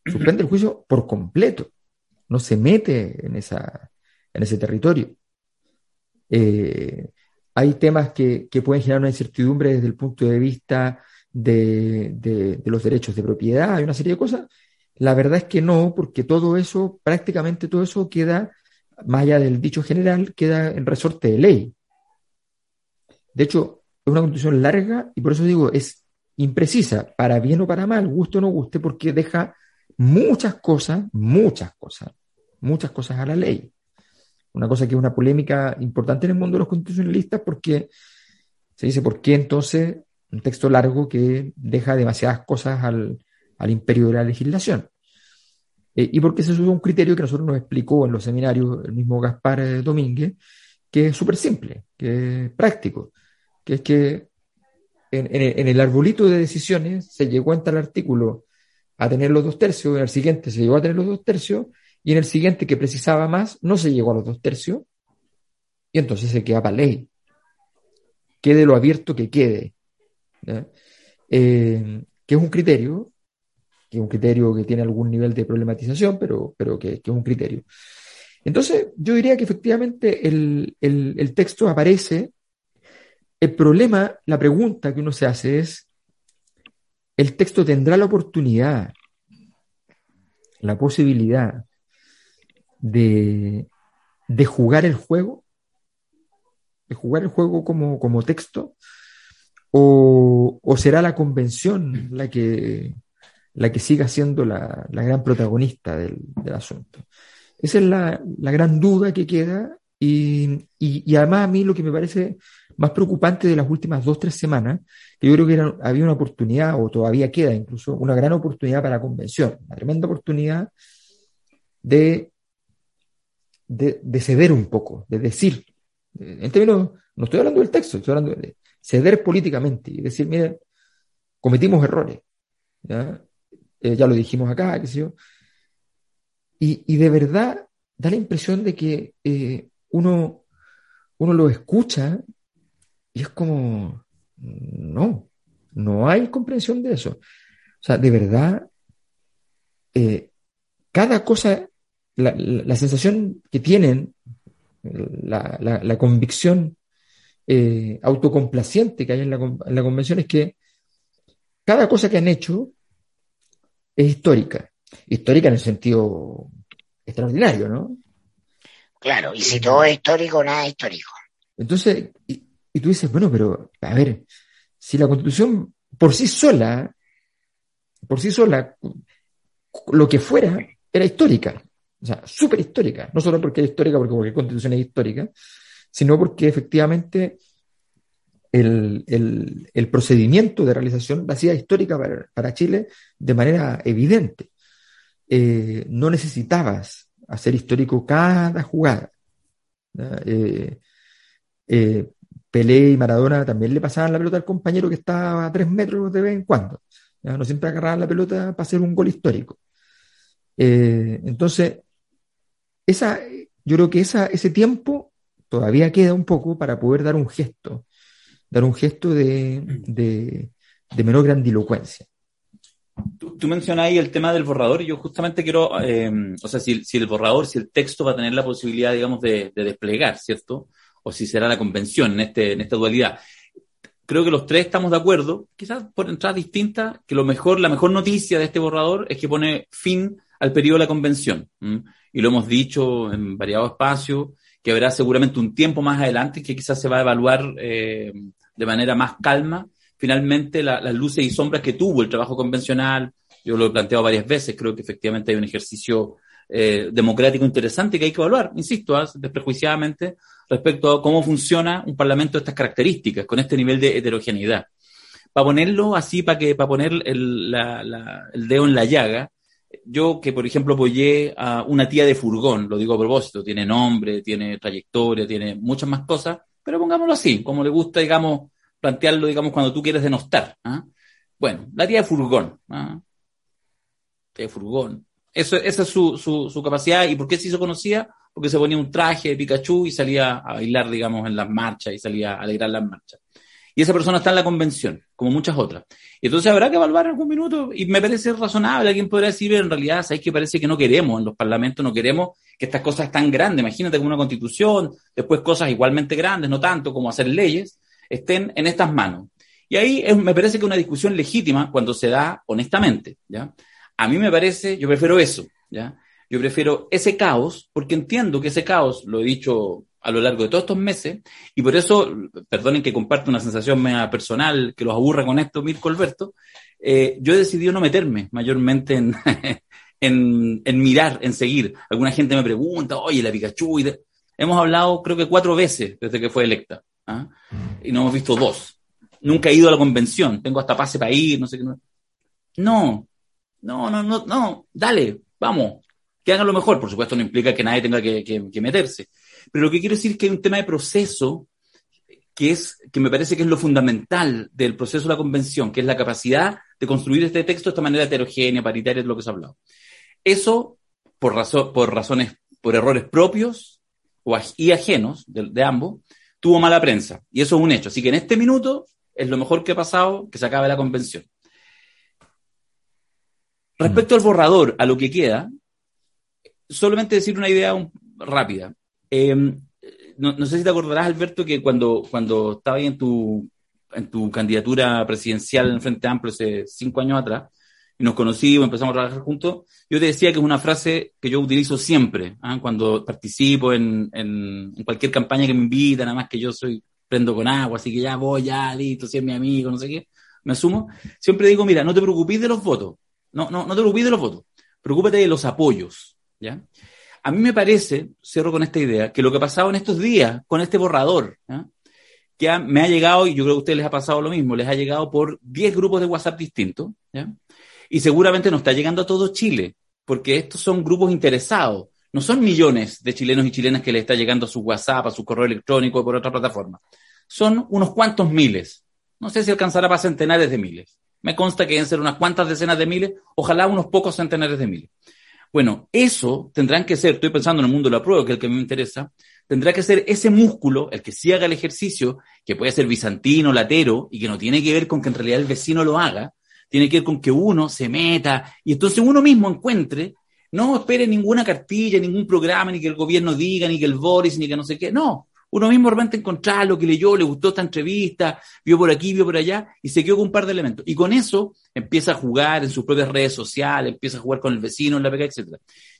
suspende el juicio por completo, no se mete en, esa, en ese territorio. Eh, hay temas que, que, pueden generar una incertidumbre desde el punto de vista de, de, de, los derechos de propiedad, hay una serie de cosas. La verdad es que no, porque todo eso, prácticamente todo eso queda, más allá del dicho general, queda en resorte de ley. De hecho, es una constitución larga y por eso digo, es imprecisa, para bien o para mal, guste o no guste, porque deja muchas cosas, muchas cosas, muchas cosas a la ley. Una cosa que es una polémica importante en el mundo de los constitucionalistas porque se dice, ¿por qué entonces un texto largo que deja demasiadas cosas al, imperio de la legislación? Eh, y porque se usa un criterio que nosotros nos explicó en los seminarios el mismo Gaspar eh, Domínguez, que es súper simple, que es práctico, que es que en, el arbolito de decisiones se llegó en tal artículo a tener los dos tercios, en el siguiente se llegó a tener los dos tercios, y en el siguiente que precisaba más no se llegó a los dos tercios, y entonces se queda ley. Quede lo abierto que quede. Eh, que es un criterio, que es un criterio que tiene algún nivel de problematización, pero, pero que, es un criterio. Entonces, yo diría que efectivamente el, el texto aparece. El problema, la pregunta que uno se hace es, ¿el texto tendrá la oportunidad, la posibilidad de, jugar el juego, de jugar el juego como, como texto, o, será la convención la que, la que siga siendo la, gran protagonista del, asunto. Esa es la, gran duda que queda y, además a mí lo que me parece más preocupante de las últimas dos, tres semanas, que yo creo que había una oportunidad, o todavía queda incluso, una gran oportunidad para la convención, una tremenda oportunidad de de, ceder un poco, de decir, en términos, no estoy hablando del texto, estoy hablando de ceder políticamente y decir, miren, cometimos errores, ¿ya? Eh, lo dijimos acá, qué sé yo, y, de verdad da la impresión de que eh, uno, uno lo escucha y es como, no, no hay comprensión de eso. O sea, de verdad, eh, cada cosa la, sensación que tienen, la, convicción eh, autocomplaciente que hay en la, en la convención es que cada cosa que han hecho es histórica. Histórica en el sentido extraordinario, ¿no? Claro, y si todo es histórico, nada es histórico. Entonces, y, y, tú dices, bueno, pero a ver, si la constitución por sí sola, por sí sola, lo que fuera, era histórica. O sea, súper histórica. No solo porque es histórica, porque cualquier constitución es histórica, sino porque efectivamente el, procedimiento de realización la hacía histórica para, Chile de manera evidente. Eh, no necesitabas hacer histórico cada jugada. Eh, eh, Pelé y Maradona también le pasaban la pelota al compañero que estaba a tres metros de vez en cuando. No siempre agarraban la pelota para hacer un gol histórico. entonces, esa, yo creo que esa, ese tiempo todavía queda un poco para poder dar un gesto, dar un gesto de, menor grandilocuencia. Tú, mencionas ahí el tema del borrador y yo justamente quiero, eh, o sea, si, el borrador, si el texto va a tener la posibilidad, digamos, de, desplegar, ¿cierto? O si será la convención en, este, en esta dualidad. Creo que los tres estamos de acuerdo, quizás por entradas distintas, que lo mejor, la mejor noticia de este borrador es que pone fin al periodo de la convención y lo hemos dicho en variados espacios, que habrá seguramente un tiempo más adelante que quizás se va a evaluar eh, de manera más calma finalmente las luces y sombras que tuvo el trabajo convencional. Yo lo he planteado varias veces, creo que efectivamente hay un ejercicio eh, democrático interesante que hay que evaluar, insisto, ¿ah? desprejuiciadamente, respecto a cómo funciona un parlamento de estas características, con este nivel de heterogeneidad. Para ponerlo así, para que, para poner el, el dedo en la llaga, yo que, por ejemplo, apoyé a una tía de furgón, lo digo a propósito, tiene nombre, tiene trayectoria, tiene muchas más cosas, pero pongámoslo así, como le gusta, digamos, plantearlo, digamos, cuando tú quieres denostar. ¿ah? Bueno, la tía de furgón. ¿ah? Tía de furgón. Eso, esa es su, su, su, capacidad. ¿Y por qué se hizo conocida? Porque se ponía un traje de Pikachu y salía a bailar, digamos, en las marchas y salía a alegrar las marchas y esa persona está en la convención, como muchas otras. Entonces habrá que evaluar en algún minuto, y me parece razonable, alguien podrá decir, en realidad, ¿sabéis que parece que no queremos, en los parlamentos no queremos que estas cosas tan grandes, imagínate como una constitución, después cosas igualmente grandes, no tanto como hacer leyes, estén en estas manos. Y ahí me parece que es una discusión legítima cuando se da honestamente, ¿ya? A mí me parece, yo prefiero eso, ¿ya? Yo prefiero ese caos, porque entiendo que ese caos, lo he dicho a lo largo de todos estos meses, y por eso, perdonen que comparte una sensación mea personal que los aburra con esto, Mirko Alberto, eh, yo he decidido no meterme mayormente en, en, en, mirar, en seguir. Alguna gente me pregunta, oye, la Pikachu, y hemos hablado creo que cuatro veces desde que fue electa, ¿ah? y no hemos visto dos. Nunca he ido a la convención, tengo hasta pase para ir, no sé qué. No, no, no, no, no, dale, vamos, que hagan lo mejor. Por supuesto, no implica que nadie tenga que, meterse. Pero lo que quiero decir es que hay un tema de proceso que es, que me parece que es lo fundamental del proceso de la convención, que es la capacidad de construir este texto de esta manera heterogénea, paritaria, de lo que se ha hablado. Eso, por, razón, por razones, por errores propios y ajenos de, ambos, tuvo mala prensa. Y eso es un hecho. Así que en este minuto es lo mejor que ha pasado que se acabe la convención. Respecto al borrador, a lo que queda, solamente decir una idea rápida. Em, no, sé si te acordarás, Alberto, que cuando, cuando estaba ahí en tu, en tu candidatura presidencial en Frente Amplio hace cinco años atrás, y nos conocimos, empezamos a trabajar juntos, yo te decía que es una frase que yo utilizo siempre, ¿ah? cuando participo en, en, cualquier campaña que me invitan, nada más que yo soy, prendo con agua, así que ya voy, ya, listo, si es mi amigo, no sé qué, me asumo. Siempre digo, mira, no te preocupes de los votos, no, no, no te preocupes de los votos, preocúpate de los apoyos. ¿ya? A mí me parece, cierro con esta idea, que lo que ha pasado en estos días con este borrador, que me ha llegado, y yo creo que a ustedes les ha pasado lo mismo, les ha llegado por 10 grupos de WhatsApp distintos, y seguramente no está llegando a todo Chile, porque estos son grupos interesados, no son millones de chilenos y chilenas que les está llegando a su WhatsApp, a su correo electrónico o por otra plataforma. Son unos cuantos miles. No sé si alcanzará para centenares de miles. Me consta que deben ser unas cuantas decenas de miles, ojalá unos pocos centenares de miles. Bueno, eso tendrán que ser, estoy pensando en el mundo de la prueba, que es el que me interesa, tendrá que ser ese músculo, el que sí haga el ejercicio, que puede ser bizantino, latero, y que no tiene que ver con que en realidad el vecino lo haga, tiene que ver con que uno se meta y entonces uno mismo encuentre, no espere ninguna cartilla, ningún programa, ni que el gobierno diga, ni que el Boris, ni que no sé qué, no, uno mismo realmente encontrar lo que leyó, le gustó esta entrevista, vio por aquí, vio por allá, y se quedó con un par de elementos. Y con eso empieza a jugar en sus propias redes sociales, empieza a jugar con el vecino en la pega, etc.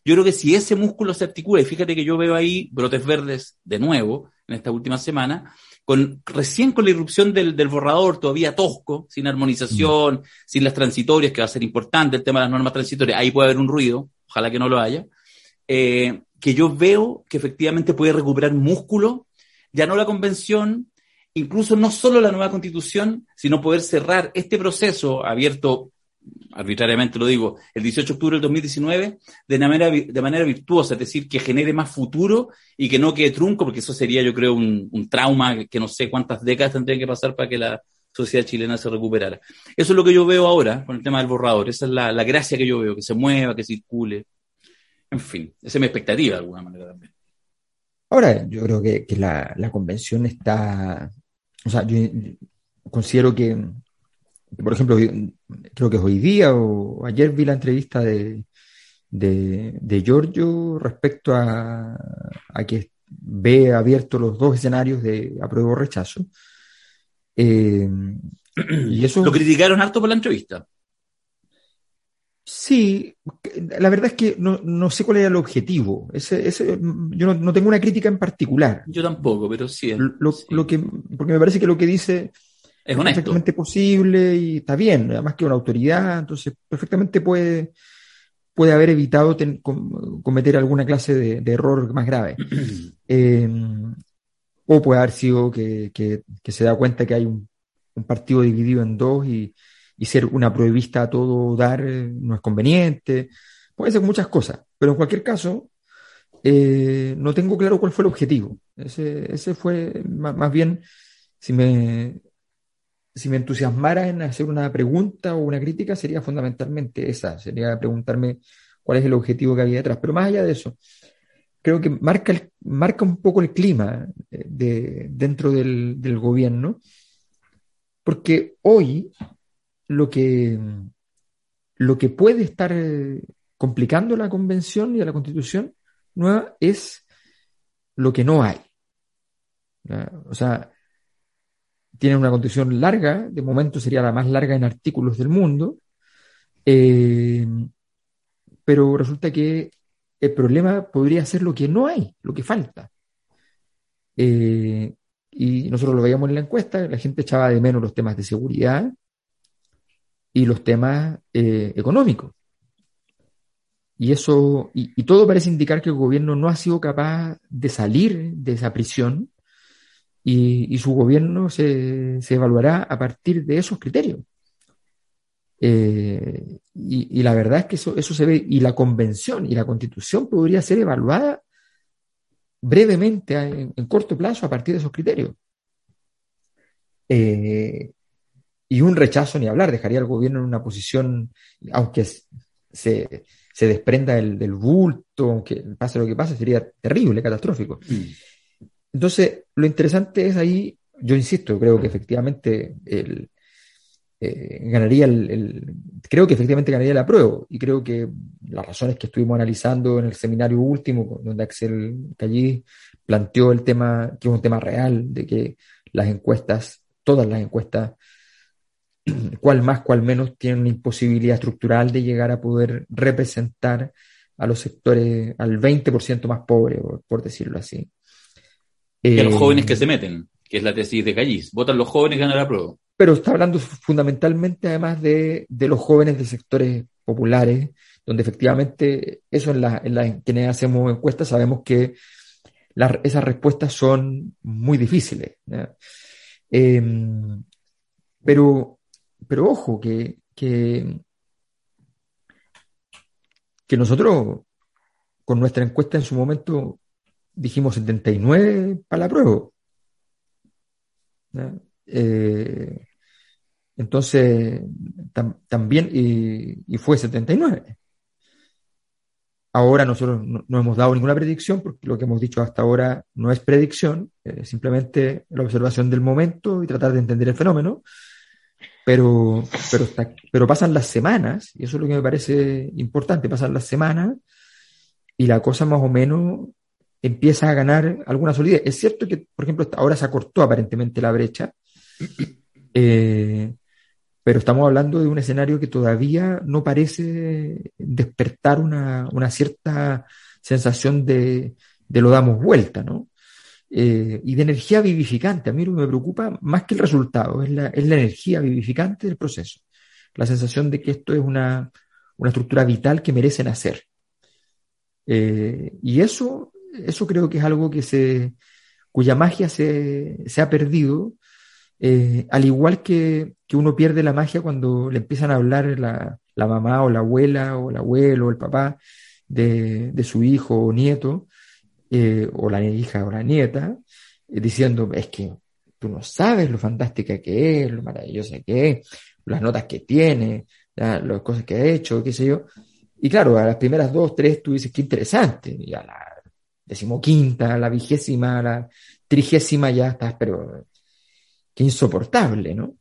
Yo creo que si ese músculo se articula, y fíjate que yo veo ahí brotes verdes de nuevo en esta última semana, con, recién con la irrupción del, del borrador, todavía tosco, sin armonización, mm. sin las transitorias, que va a ser importante el tema de las normas transitorias, ahí puede haber un ruido, ojalá que no lo haya, eh, que yo veo que efectivamente puede recuperar músculo ya no la convención, incluso no solo la nueva constitución, sino poder cerrar este proceso abierto, arbitrariamente lo digo, el 18 de octubre del 2019, de manera, de manera virtuosa, es decir, que genere más futuro y que no quede trunco, porque eso sería, yo creo, un, trauma que no sé cuántas décadas tendría que pasar para que la sociedad chilena se recuperara. Eso es lo que yo veo ahora con el tema del borrador, esa es la, la gracia que yo veo, que se mueva, que circule. En fin, esa es mi expectativa de alguna manera también. Ahora, yo creo que, la, convención está, o sea, yo considero que, por ejemplo, creo que hoy día o ayer vi la entrevista de, de, Giorgio respecto a, que ve abiertos los dos escenarios de apruebo o rechazo. Eh, y eso... Lo criticaron harto por la entrevista. Sí, la verdad es que no, sé cuál era el objetivo. Ese, ese, yo no, tengo una crítica en particular. Yo tampoco, pero sí. Lo, que, porque me parece que lo que dice es, perfectamente posible y está bien, además que una autoridad, entonces perfectamente puede, puede haber evitado cometer alguna clase de, error más grave. Eh, o puede haber sido que, se da cuenta que hay un partido dividido en dos y y ser una prohibista a todo dar eh, no es conveniente. Puede ser muchas cosas, pero en cualquier caso, eh, no tengo claro cuál fue el objetivo. Ese, ese fue más, bien, si me, si me entusiasmara en hacer una pregunta o una crítica, sería fundamentalmente esa, sería preguntarme cuál es el objetivo que había detrás. Pero más allá de eso, creo que marca, el, marca un poco el clima eh, de, dentro del, del gobierno, porque hoy lo que, lo que puede estar eh, complicando la convención y a la constitución nueva es lo que no hay. O sea, tiene una constitución larga, de momento sería la más larga en artículos del mundo, eh, pero resulta que el problema podría ser lo que no hay, lo que falta. Eh, y nosotros lo veíamos en la encuesta, la gente echaba de menos los temas de seguridad y los temas eh, económicos. Y eso, y, todo parece indicar que el gobierno no ha sido capaz de salir de esa prisión y, su gobierno se, evaluará a partir de esos criterios. Eh, y, la verdad es que eso, eso se ve, y la convención y la constitución podría ser evaluada brevemente, en, corto plazo, a partir de esos criterios. Eh, y un rechazo ni hablar, dejaría al gobierno en una posición, aunque se, se desprenda del, del, bulto, aunque pase lo que pase, sería terrible, catastrófico. Mm. Entonces, lo interesante es ahí, yo insisto, creo que efectivamente el, eh, ganaría el, creo que efectivamente ganaría la prueba y creo que las razones que estuvimos analizando en el seminario último, donde Axel Callí planteó el tema, que es un tema real, de que las encuestas, todas las encuestas, cual más, cual menos, tienen una imposibilidad estructural de llegar a poder representar a los sectores, al 20% más pobre, por, decirlo así. Y a los jóvenes que eh, se meten, que es la tesis de Callis. Votan los jóvenes ganan la prueba pero está hablando fundamentalmente además de, los jóvenes de sectores populares, donde efectivamente eso en, la, en, quienes hacemos encuestas sabemos que esas respuestas son muy difíciles. Em, pero, pero ojo, que, que, nosotros con nuestra encuesta en su momento dijimos 79 para la prueba. Eh, entonces, también, y, fue 79. Ahora nosotros no, hemos dado ninguna predicción, porque lo que hemos dicho hasta ahora no es predicción, es simplemente la observación del momento y tratar de entender el fenómeno. Pero, pero pasan las semanas, y eso es lo que me parece importante, pasan las semanas y la cosa más o menos empieza a ganar alguna solidez. Es cierto que, por ejemplo, ahora se acortó aparentemente la brecha, eh, pero estamos hablando de un escenario que todavía no parece despertar una, cierta sensación de, lo damos vuelta, ¿no? Eh, y de energía vivificante. A mí lo que me preocupa más que el resultado, es la, energía vivificante del proceso. La sensación de que esto es una, estructura vital que merece nacer. Eh, y eso, eso creo que es algo que se, cuya magia se, se ha perdido eh, al igual que, uno pierde la magia cuando le empiezan a hablar la, mamá o la abuela o el abuelo o el papá de, su hijo o nieto, eh, o la hija o la nieta, eh, diciendo, es que tú no sabes lo fantástica que es, lo maravillosa que es, las notas que tiene, las cosas que ha hecho, qué sé yo. Y claro, a las primeras dos, tres, tú dices, qué interesante, y a la decimoquinta, la vigésima, la trigésima ya estás, pero que insoportable, ¿no?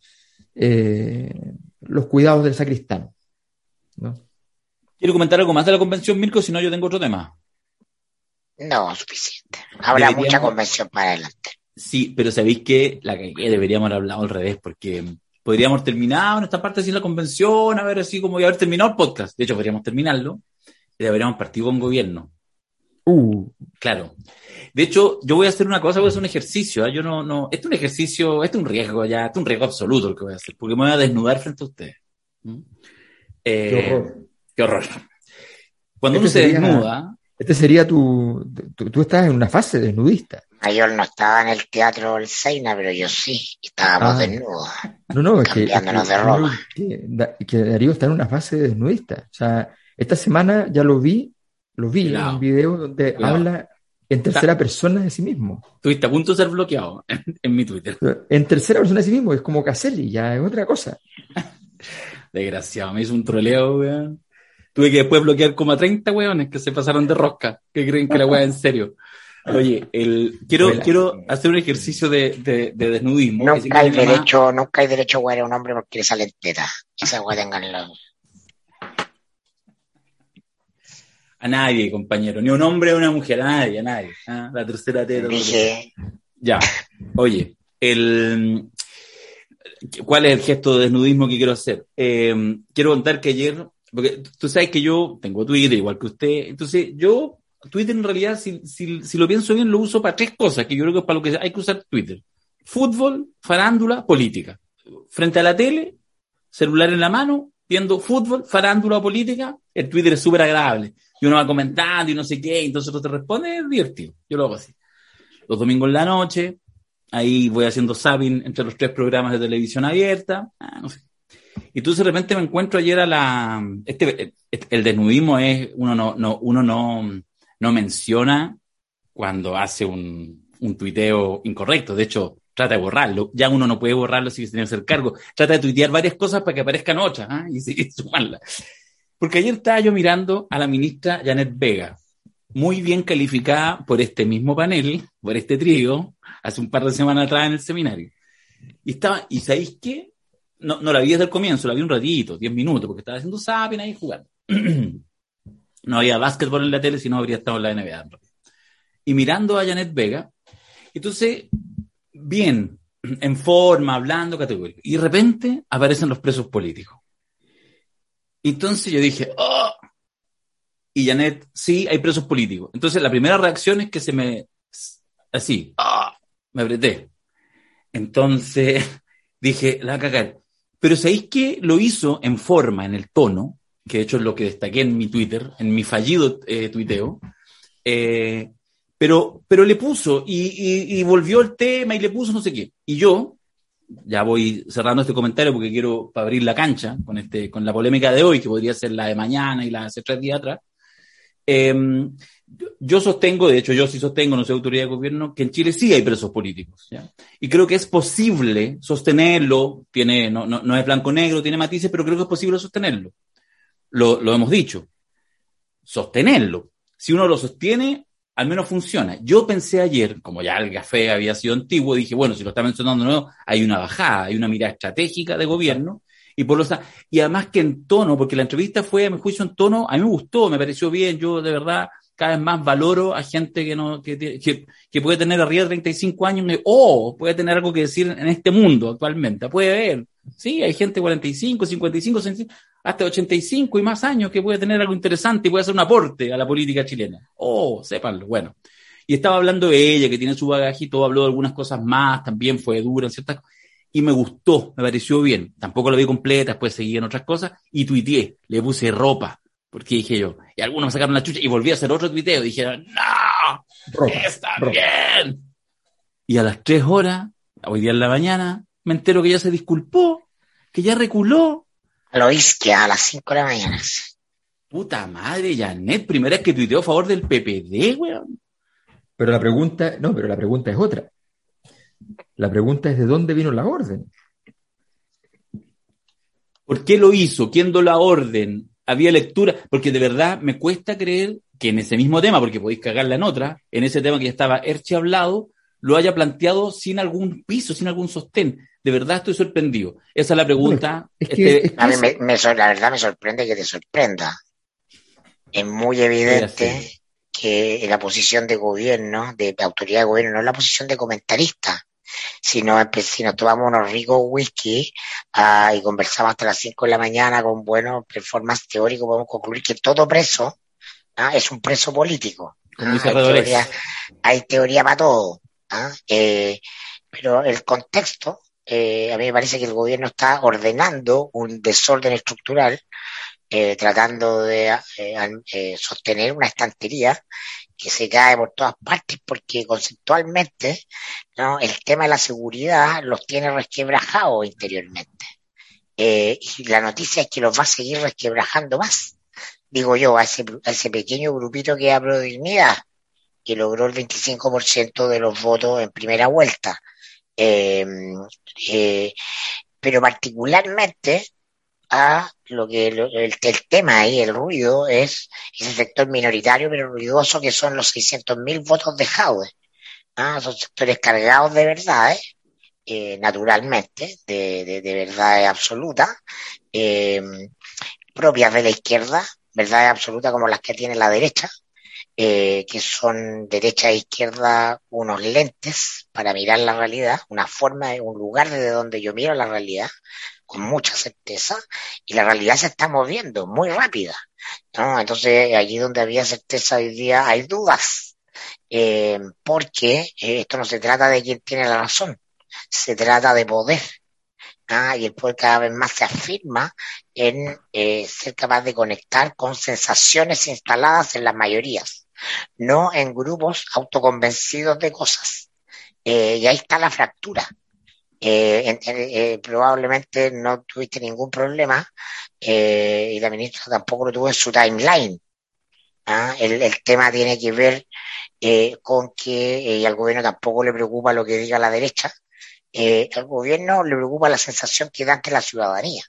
Eh, los cuidados del sacristán. ¿no? ¿Quiero comentar algo más de la convención, Mirko? Si no, yo tengo otro tema. No, suficiente. Habrá mucha convención para adelante. Sí, pero sabéis que la que deberíamos haber hablado al revés, porque podríamos terminar en esta parte sin la convención, a ver así como ya haber terminado el podcast. De hecho, podríamos terminarlo y deberíamos partir con gobierno. Uh. Claro. De hecho, yo voy a hacer una cosa, voy a hacer un ejercicio. ¿eh? Yo no, no, este es un ejercicio, este es un riesgo ya, este es un riesgo absoluto el que voy a hacer, porque me voy a desnudar frente a ustedes. ¿Mm? Eh, qué horror. Qué horror. Cuando este uno se desnuda. Este sería tu, tú, estás en una fase desnudista. Yo no estaba en el teatro del Seina, pero yo sí, estábamos ah. desnudos. No, no, es que, de ropa. Que, Darío está en una fase desnudista. O sea, esta semana ya lo vi, lo vi en un video donde habla en tercera persona de sí mismo. Tuviste a punto de ser bloqueado en, mi Twitter. En tercera persona de sí mismo, es como Caselli, ya es otra cosa. Desgraciado, me hizo un troleo, weón. Tuve que después bloquear como a 30 weones que se pasaron de rosca, que creen que la weá en serio. Oye, el, quiero, quiero hacer un ejercicio de, de, desnudismo. Nunca hay, derecho, nunca hay derecho a un hombre porque le sale teta. Esa weá tengan A nadie, compañero. Ni un hombre ni una mujer, a nadie, a nadie. ¿ah? La tercera teta. Ya. Oye, el, ¿cuál es el gesto de desnudismo que quiero hacer? Eh, quiero contar que ayer, porque tú sabes que yo tengo Twitter igual que usted, entonces yo Twitter en realidad, si, si, si, lo pienso bien, lo uso para tres cosas, que yo creo que es para lo que hay que usar Twitter. Fútbol, farándula, política. Frente a la tele, celular en la mano, viendo fútbol, farándula, política, el Twitter es súper agradable. Y uno va comentando y no sé qué, entonces otro te responde, es divertido. Yo lo hago así. Los domingos en la noche, ahí voy haciendo zapping entre los tres programas de televisión abierta, ah, no sé. Y entonces de repente me encuentro ayer a la, este, el desnudismo es, uno no, no, uno no, no menciona cuando hace un, un tuiteo incorrecto. De hecho, trata de borrarlo. Ya uno no puede borrarlo si tiene que hacer cargo. Trata de tuitear varias cosas para que aparezcan otras ¿ah? y, y sumarlas. Porque ayer estaba yo mirando a la ministra Janet Vega, muy bien calificada por este mismo panel, por este trío, hace un par de semanas atrás en el seminario. Y estaba, ¿y sabéis qué? No, la vi desde el comienzo, la vi un ratito, 10 minutos, porque estaba haciendo zapping ahí jugando. no había básquetbol en la tele, si no habría estado en la NBA. Y mirando a Janet Vega, entonces, bien, en forma, hablando, categórico. Y de repente aparecen los presos políticos. Entonces yo dije, ¡oh! Y Janet, sí, hay presos políticos. Entonces la primera reacción es que se me, así, ¡ah! Me apreté. Entonces dije, la va cagar. Pero ¿sabéis que lo hizo en forma, en el tono? Que de hecho es lo que destaqué en mi Twitter, en mi fallido eh, tuiteo. Eh, pero, pero le puso y, y, y, volvió el tema y le puso no sé qué. Y yo, ya voy cerrando este comentario porque quiero para abrir la cancha con, este, con la polémica de hoy, que podría ser la de mañana y la de hace tres días atrás. Eh, yo sostengo, de hecho yo sí sostengo, no soy autoridad de gobierno, que en Chile sí hay presos políticos. ¿ya? Y creo que es posible sostenerlo, tiene, no, no, no es blanco-negro, tiene matices, pero creo que es posible sostenerlo. Lo, lo hemos dicho. Sostenerlo. Si uno lo sostiene, al menos funciona. Yo pensé ayer, como ya el café había sido antiguo, dije, bueno, si lo está mencionando nuevo, hay una bajada, hay una mirada estratégica de gobierno, y por lo y además que en tono, porque la entrevista fue, a mi juicio, en tono, a mí me gustó, me pareció bien, yo de verdad cada vez más valoro a gente que no, que, que, que puede tener arriba de 35 años, o puede tener algo que decir en este mundo actualmente, puede haber, sí, hay gente de 45, 55, 65, hasta 85 y más años que puede tener algo interesante y puede hacer un aporte a la política chilena. Oh, sépanlo, bueno. Y estaba hablando de ella, que tiene su bagajito, habló de algunas cosas más, también fue dura en ciertas cosas, y me gustó, me pareció bien. Tampoco la vi completa, después seguí en otras cosas, y tuiteé, le puse ropa, porque dije yo, y algunos me sacaron la chucha, y volví a hacer otro tuiteo, y dijeron, no, ropa, está ropa. bien. Y a las tres horas, hoy día en la mañana, me entero que ya se disculpó, que ya reculó, lo que a las 5 de la mañana. Puta madre, Janet, primera vez que tuiteó a favor del PPD, weón. Pero la pregunta, no, pero la pregunta es otra. La pregunta es de dónde vino la orden. ¿Por qué lo hizo? ¿Quién dio la orden? ¿Había lectura? Porque de verdad me cuesta creer que en ese mismo tema, porque podéis cagarla en otra, en ese tema que ya estaba Erche hablado, lo haya planteado sin algún piso, sin algún sostén. De verdad estoy sorprendido. Esa es la pregunta. Es que, este... A mí me, me, la verdad me sorprende que te sorprenda. Es muy evidente que la posición de gobierno, de autoridad de gobierno, no es la posición de comentarista. Si nos, si nos tomamos unos ricos whisky uh, y conversamos hasta las 5 de la mañana con buenos performance teóricos, podemos concluir que todo preso ¿uh? es un preso político. ¿uh? Hay, teoría, hay teoría para todo. Eh, pero el contexto, eh, a mí me parece que el gobierno está ordenando un desorden estructural, eh, tratando de eh, sostener una estantería que se cae por todas partes porque conceptualmente el tema de la seguridad los tiene resquebrajados interiormente. y la noticia es que los va a seguir resquebrajando más, digo yo, a ese, a ese pequeño grupito que hablo de dignidad que logró el 25% de los votos en primera vuelta. Eh, eh, pero particularmente a lo que lo, el, tema ahí, el ruido, es ese sector minoritario pero ruidoso que son los 600.000 votos de Jaude. ¿ah? Son sectores cargados de verdad, eh, naturalmente, de, de, de verdad absoluta, eh, propias de la izquierda, verdad absoluta como las que tiene la derecha, eh, que son derecha e izquierda unos lentes para mirar la realidad, una forma, un lugar desde donde yo miro la realidad, con mucha certeza y la realidad se está moviendo muy rápida. ¿no? Entonces, allí donde había certeza hoy día hay dudas, eh, porque eh, esto no se trata de quién tiene la razón, se trata de poder. Y el poder cada vez más se afirma en eh, ser capaz de conectar con sensaciones instaladas en las mayorías, no en grupos autoconvencidos de cosas. Eh, y ahí está la fractura. Eh, eh, probablemente no tuviste ningún problema y la ministra tampoco lo tuvo en su timeline. ¿ah? El, el, tema tiene que ver con que al gobierno tampoco le preocupa lo que diga la derecha. al gobierno le preocupa la sensación que da ante la ciudadanía.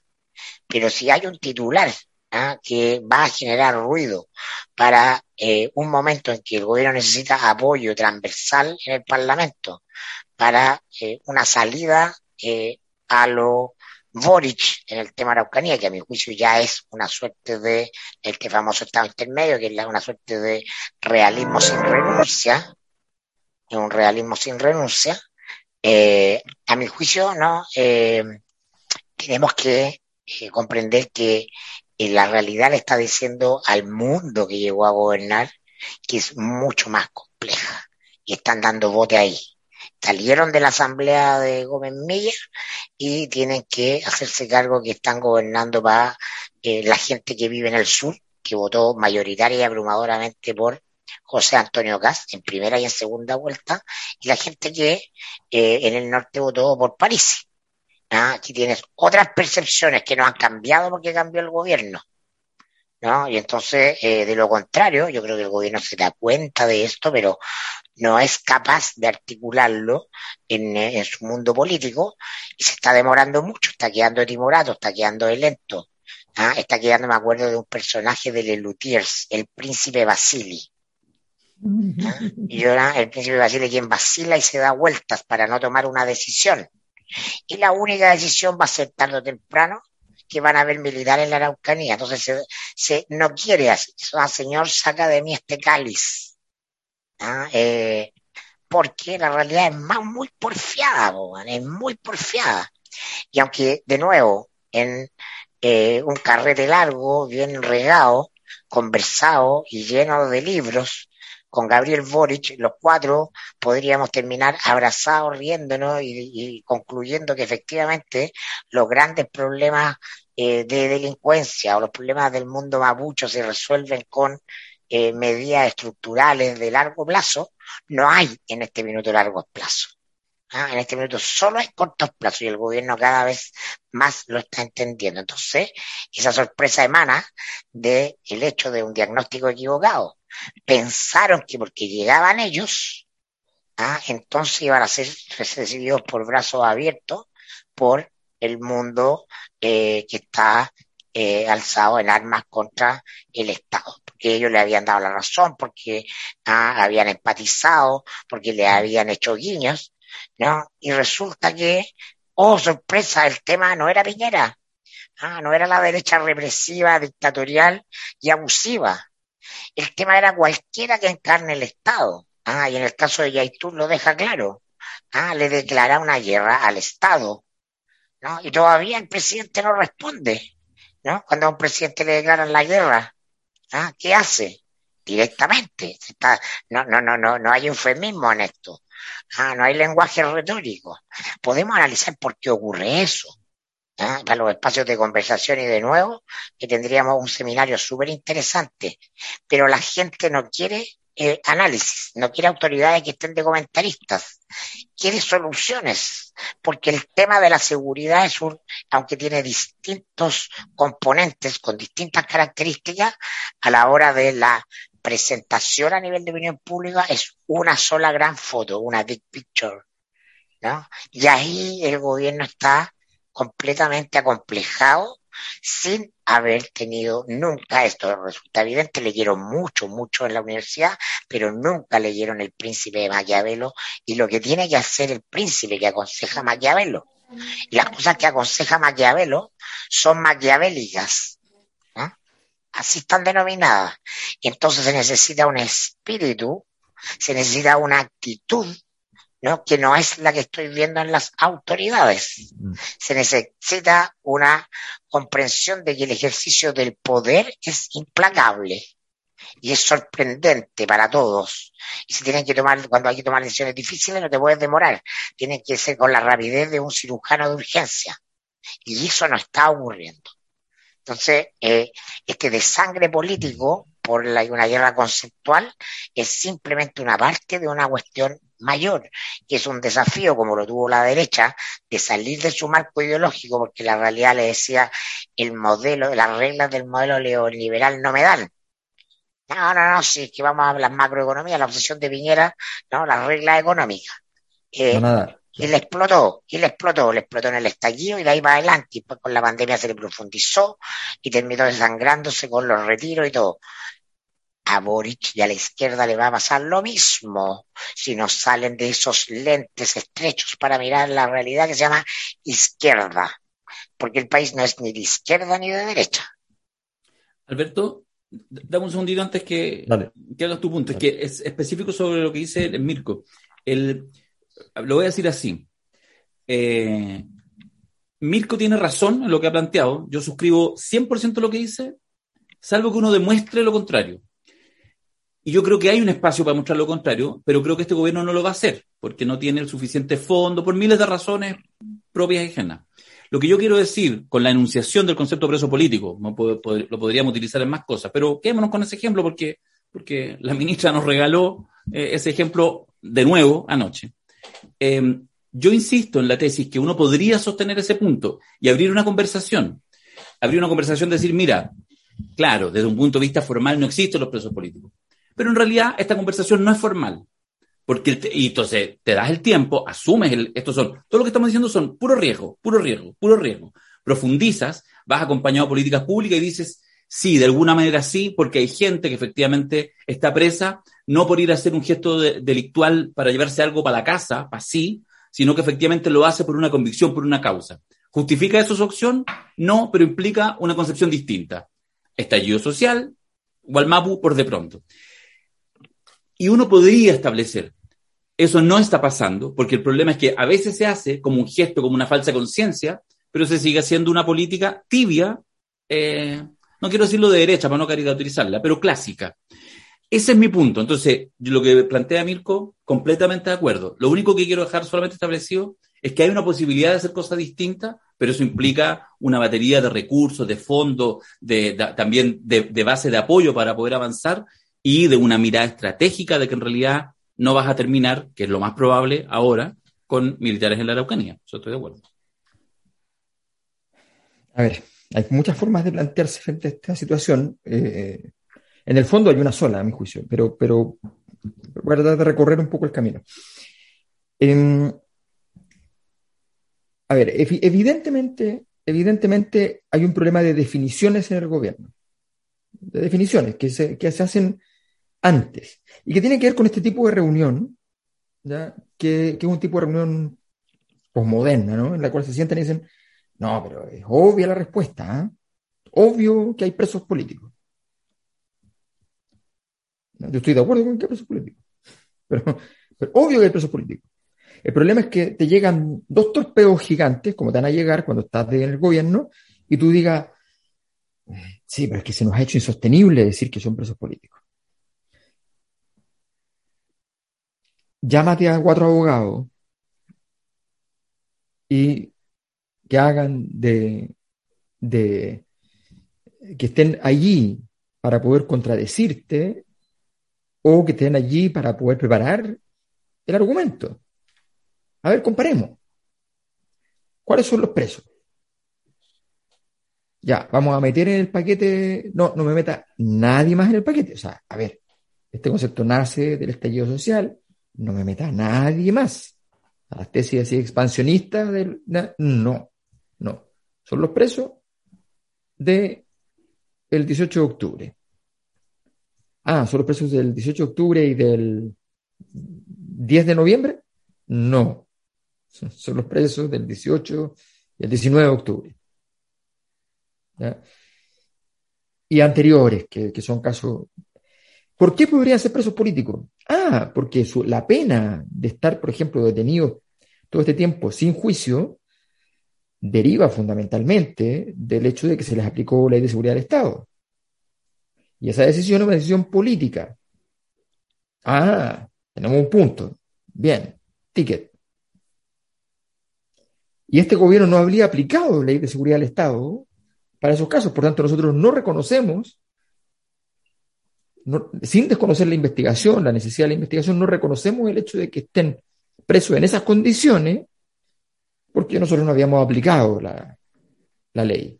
Pero si hay un titular ¿ah? que va a generar ruido para un momento en que el gobierno necesita apoyo transversal en el Parlamento para eh, una salida eh, a lo Boric en el tema Araucanía, que a mi juicio ya es una suerte de este famoso estado intermedio, que es una suerte de realismo sin renuncia, un realismo sin renuncia. Eh, a mi juicio, no eh, tenemos que eh, comprender que eh, la realidad le está diciendo al mundo que llegó a gobernar que es mucho más compleja y están dando bote ahí salieron de la asamblea de Gómez Milla y tienen que hacerse cargo que están gobernando para eh, la gente que vive en el sur, que votó mayoritaria y abrumadoramente por José Antonio Gas en primera y en segunda vuelta, y la gente que eh, en el norte votó por París. ¿Ah? Aquí tienes otras percepciones que no han cambiado porque cambió el gobierno. ¿no? Y entonces, eh, de lo contrario, yo creo que el gobierno se da cuenta de esto, pero no es capaz de articularlo en, en, su mundo político y se está demorando mucho, está quedando timorato, está quedando lento. ¿ah? Está quedando, me acuerdo de un personaje de Lelutiers, el príncipe Basili. ¿ah? Y ahora el príncipe Basili quien vacila y se da vueltas para no tomar una decisión. Y la única decisión va a ser tarde o temprano que van a haber militares en la Araucanía. Entonces se, no quiere así. Señor, saca de mí este cáliz ¿ah? eh, porque la realidad es más muy porfiada, es muy porfiada. Y aunque, de nuevo, en eh, un carrete largo, bien regado, conversado y lleno de libros, con Gabriel Boric, los cuatro podríamos terminar abrazados, riéndonos y, concluyendo que efectivamente los grandes problemas eh, de delincuencia o los problemas del mundo mapucho se resuelven con eh, medidas estructurales de largo plazo, no hay en este minuto largo plazo. ¿Ah? En este minuto solo hay cortos plazos y el gobierno cada vez más lo está entendiendo. Entonces, esa sorpresa emana del el hecho de un diagnóstico equivocado. Pensaron que porque llegaban ellos, ¿ah? entonces iban a ser recibidos por brazos abiertos por el mundo eh, que está eh, alzado en armas contra el Estado porque ellos le habían dado la razón, porque ah, habían empatizado, porque le habían hecho guiños, ¿no? Y resulta que, oh sorpresa, el tema no era Piñera, ah, no era la derecha represiva, dictatorial y abusiva. El tema era cualquiera que encarne el Estado. Ah, y en el caso de Yaitur lo deja claro. Ah, le declara una guerra al Estado. ¿no? Y todavía el presidente no responde. ¿no? Cuando a un presidente le declaran la guerra. ¿Ah? ¿Qué hace? Directamente. Está, no, no, no, no, no hay eufemismo en esto. Ah, no hay lenguaje retórico. Podemos analizar por qué ocurre eso. Para los espacios de conversación y de nuevo, que tendríamos un seminario súper interesante. Pero la gente no quiere eh, análisis, no quiere autoridades que estén de comentaristas, quiere soluciones, porque el tema de la seguridad es un, aunque tiene distintos componentes con distintas características, a la hora de la presentación a nivel de opinión pública es una sola gran foto, una big picture, ¿no? Y ahí el gobierno está completamente acomplejado sin haber tenido nunca, esto resulta evidente, leyeron mucho, mucho en la universidad, pero nunca leyeron El Príncipe de Maquiavelo y lo que tiene que hacer el príncipe que aconseja Maquiavelo. Y las cosas que aconseja Maquiavelo son maquiavélicas. Así están denominadas. Y entonces se necesita un espíritu, se necesita una actitud ¿no? que no es la que estoy viendo en las autoridades. Se necesita una comprensión de que el ejercicio del poder es implacable y es sorprendente para todos. Y se tienen que tomar, cuando hay que tomar decisiones difíciles, no te puedes demorar. Tienen que ser con la rapidez de un cirujano de urgencia. Y eso no está ocurriendo. Entonces, eh, este desangre político por la, una guerra conceptual es simplemente una parte de una cuestión mayor, que es un desafío, como lo tuvo la derecha, de salir de su marco ideológico, porque la realidad le decía el modelo, las reglas del modelo neoliberal no me dan. No, no, no, sí, que vamos a la macroeconomía, la obsesión de Piñera, no, las reglas económicas. Eh, y le explotó, y le explotó, le explotó en el estallido y de ahí para adelante. Y después con la pandemia se le profundizó y terminó desangrándose con los retiros y todo. A Boric y a la izquierda le va a pasar lo mismo si no salen de esos lentes estrechos para mirar la realidad que se llama izquierda. Porque el país no es ni de izquierda ni de derecha. Alberto, dame un segundito antes que, que hagas tu punto. Es que es específico sobre lo que dice el Mirko. El, lo voy a decir así. Eh, Mirko tiene razón en lo que ha planteado. Yo suscribo 100% lo que dice, salvo que uno demuestre lo contrario. Y yo creo que hay un espacio para mostrar lo contrario, pero creo que este gobierno no lo va a hacer, porque no tiene el suficiente fondo, por miles de razones propias y ajenas. Lo que yo quiero decir con la enunciación del concepto preso político, lo podríamos utilizar en más cosas, pero quedémonos con ese ejemplo porque, porque la ministra nos regaló eh, ese ejemplo de nuevo anoche. Em, yo insisto en la tesis que uno podría sostener ese punto y abrir una conversación. Abrir una conversación, decir, mira, claro, desde un punto de vista formal no existen los presos políticos. Pero en realidad esta conversación no es formal. Porque, y entonces te das el tiempo, asumes el, estos son, todo lo que estamos diciendo son puro riesgo, puro riesgo, puro riesgo. Profundizas, vas acompañado de políticas públicas y dices, sí, de alguna manera sí, porque hay gente que efectivamente está presa, no por ir a hacer un gesto delictual para llevarse algo para la casa, para sí, sino que efectivamente lo hace por una convicción, por una causa. ¿Justifica eso su opción? No, pero implica una concepción distinta. Estallido social, Walmapu por de pronto. Y uno podría establecer, eso no está pasando, porque el problema es que a veces se hace como un gesto, como una falsa conciencia, pero se sigue haciendo una política tibia, eh, no quiero decirlo de derecha para no caricaturizarla, pero clásica. Ese es mi punto. Entonces, lo que plantea Mirko, completamente de acuerdo. Lo único que quiero dejar solamente establecido es que hay una posibilidad de hacer cosas distintas, pero eso implica una batería de recursos, de fondos, de, también de, base de apoyo para poder avanzar y de una mirada estratégica de que en realidad no vas a terminar, que es lo más probable ahora, con militares en la Araucanía. Yo estoy de acuerdo. A ver, hay muchas formas de plantearse frente a esta situación. Eh, en el fondo hay una sola, a mi juicio, pero, pero voy a tratar de recorrer un poco el camino. Em, a ver, evidentemente, evidentemente hay un problema de definiciones en el gobierno, de definiciones que se, que se hacen antes y que tienen que ver con este tipo de reunión, ¿ya? Que, que es un tipo de reunión posmoderna, ¿no? En la cual se sientan y dicen, no, pero es obvia la respuesta, ¿ah? obvio que hay presos políticos. Yo estoy de acuerdo con que hay presos políticos, pero, pero obvio que hay presos políticos. El problema es que te llegan dos torpedos gigantes, como te van a llegar cuando estás en el gobierno, y tú digas, sí, pero es que se nos ha hecho insostenible decir que son presos políticos. Llámate a cuatro abogados y que hagan de, de que estén allí para poder contradecirte o que estén allí para poder preparar el argumento. A ver, comparemos. ¿Cuáles son los presos? Ya, vamos a meter en el paquete, no, no me meta nadie más en el paquete. O sea, a ver, este concepto nace del estallido social, no me meta nadie más. Las tesis así expansionistas del, no. No, son los presos de el 18 de octubre. Ah, son los presos del 18 de octubre y del 10 de noviembre. No, son los presos del 18 y el 19 de octubre. Y anteriores, que, son casos... ¿Por qué podrían ser presos políticos? Ah, porque la pena de estar, por ejemplo, detenido todo este tiempo sin juicio deriva fundamentalmente del hecho de que se les aplicó la ley de seguridad del Estado. Y esa decisión es una decisión política. Ah, tenemos un punto. Bien, ticket. Y este gobierno no habría aplicado ley de seguridad del Estado para esos casos. Por tanto, nosotros no reconocemos, sin desconocer la investigación, la necesidad de la investigación, no reconocemos el hecho de que estén presos en esas condiciones porque nosotros no habíamos aplicado la, la ley.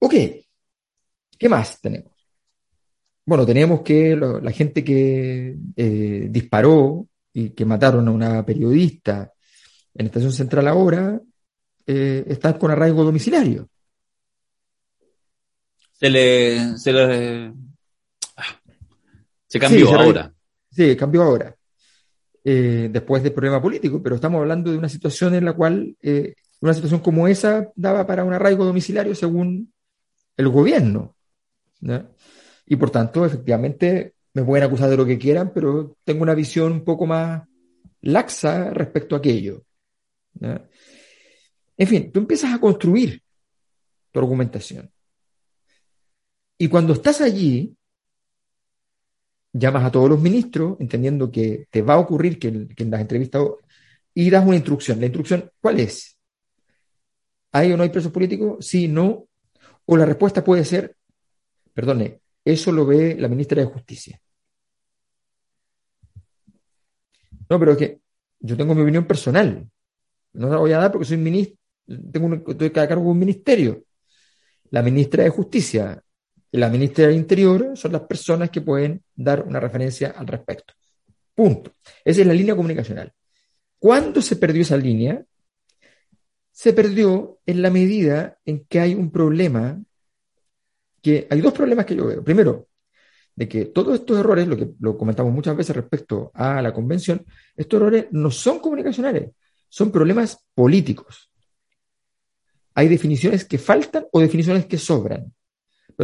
Ok, ¿qué más tenemos? Bueno, tenemos que la gente que eh, disparó y que mataron a una periodista en Estación Central ahora eh, están con arraigo domiciliario. Se le. Se, le, se cambió ahora. Sí, cambió ahora. Eh, después del problema político, pero estamos hablando de una situación en la cual eh, una situación como esa daba para un arraigo domiciliario según el gobierno. Y por tanto, efectivamente, me pueden acusar de lo que quieran, pero tengo una visión un poco más laxa respecto a aquello. En fin, tú empiezas a construir tu argumentación. Y cuando estás allí, llamas a todos los ministros, entendiendo que te va a ocurrir que, en las entrevistas y das una instrucción. La instrucción, ¿cuál es? ¿Hay o no hay presos políticos? Sí, no. O la respuesta puede ser, perdone, eso lo ve la ministra de Justicia. No, pero es que yo tengo mi opinión personal. No la voy a dar porque soy ministro, tengo un, estoy a cargo de un ministerio. La ministra de Justicia y la ministra del Interior son las personas que pueden dar una referencia al respecto. Punto. Esa es la línea comunicacional. ¿Cuándo se perdió esa línea? Se perdió en la medida en que hay un problema, que hay dos problemas que yo veo. Primero, de que todos estos errores, lo que lo comentamos muchas veces respecto a la convención, estos errores no son comunicacionales, son problemas políticos. Hay definiciones que faltan o definiciones que sobran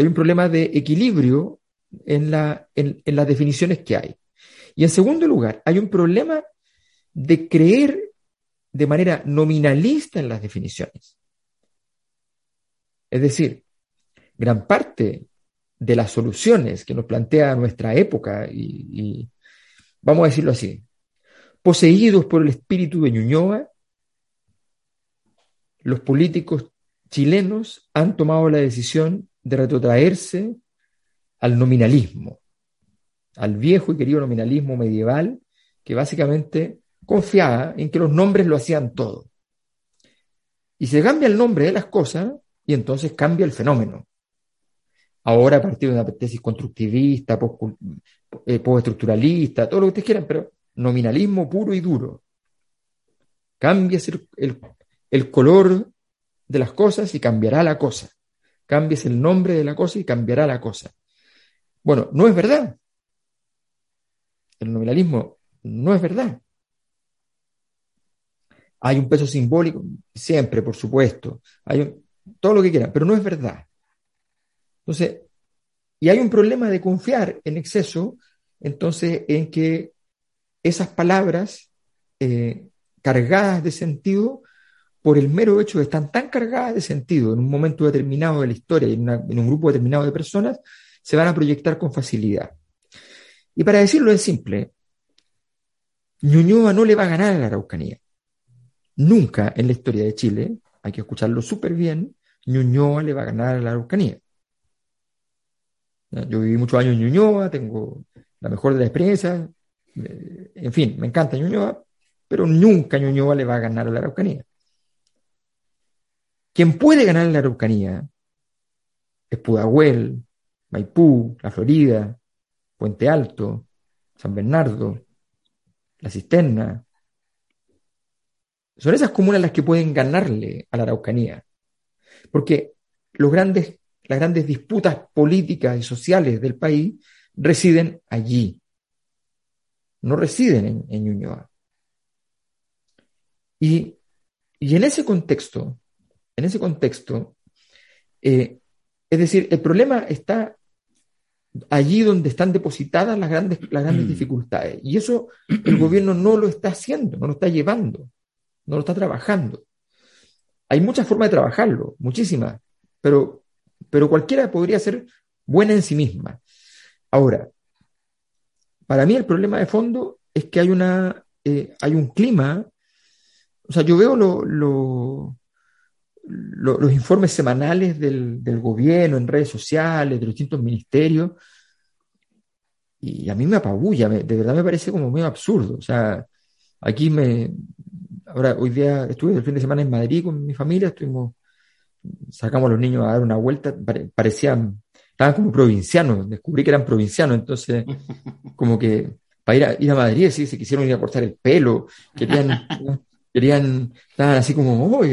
hay un problema de equilibrio en, la, en, las definiciones que hay. Y en segundo lugar, hay un problema de creer de manera nominalista en las definiciones. Es decir, gran parte de las soluciones que nos plantea nuestra época, y, vamos a decirlo así, poseídos por el espíritu de Ñuñoa, los políticos chilenos han tomado la decisión de retrotraerse al nominalismo, al viejo y querido nominalismo medieval que básicamente confiaba en que los nombres lo hacían todo. Y se cambia el nombre de las cosas y entonces cambia el fenómeno. Ahora a partir de una tesis constructivista, eh, postestructuralista, todo lo que ustedes quieran, pero nominalismo puro y duro. Cambia el, el color de las cosas y cambiará la cosa cambies el nombre de la cosa y cambiará la cosa. Bueno, no es verdad. El nominalismo no es verdad. Hay un peso simbólico, siempre, por supuesto. Hay todo lo que quieran, pero no es verdad. Entonces, y hay un problema de confiar en exceso, entonces, en que esas palabras eh, cargadas de sentido por el mero hecho de que están tan cargadas de sentido en un momento determinado de la historia y en, un grupo determinado de personas, se van a proyectar con facilidad. Y para decirlo en simple, Ñuñoa no le va a ganar a la Araucanía. Nunca en la historia de Chile, hay que escucharlo súper bien, Ñuñoa le va a ganar a la Araucanía. Yo viví muchos años en Ñuñoa, tengo la mejor de las experiencias, eh, en fin, me encanta Ñuñoa, pero nunca Ñuñoa le va a ganar a la Araucanía. Quien puede ganar la Araucanía es Pudahuel, Maipú, La Florida, Puente Alto, San Bernardo, La Cisterna. Son esas comunas las que pueden ganarle a la Araucanía. Porque los grandes, las grandes disputas políticas y sociales del país residen allí. No residen en, en Ñuñoa. Y, y en ese contexto, en ese contexto, eh, es decir, el problema está allí donde están depositadas las grandes, las grandes mm. dificultades. Y eso el gobierno no lo está haciendo, no lo está llevando, no lo está trabajando. Hay muchas formas de trabajarlo, muchísimas, pero, pero cualquiera podría ser buena en sí misma. Ahora, para mí el problema de fondo es que hay, una, eh, hay un clima, o sea, yo veo lo, los informes semanales del, gobierno en redes sociales, de los distintos ministerios, y a mí me apabulla, de verdad me parece como medio absurdo. O sea, aquí me. Ahora, hoy día estuve el fin de semana en Madrid con mi familia, estuvimos. Sacamos a los niños a dar una vuelta, parecían. Estaban como provincianos, descubrí que eran provincianos, entonces, como que para ir a, ir a Madrid, sí, se quisieron ir a cortar el pelo, querían querían, estaban así como, oh,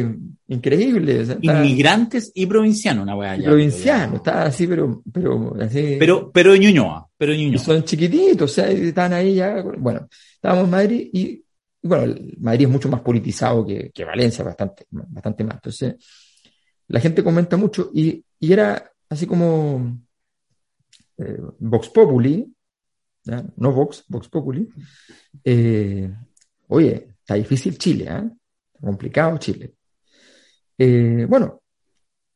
increíble. Inmigrantes y provincianos, una weá. Provincianos, estaban así, pero, pero así. Pero, pero Ñuñoa, pero Ñuñoa. Son chiquititos, o sea, estaban ahí ya, bueno, estábamos en Madrid y, bueno, Madrid es mucho más politizado que, Valencia, bastante, bastante más. Entonces, la gente comenta mucho y, y era así como eh, Vox Populi, no Vox, Vox Populi. Eh, oye, Está difícil Chile, ¿eh? complicado Chile. Eh, bueno,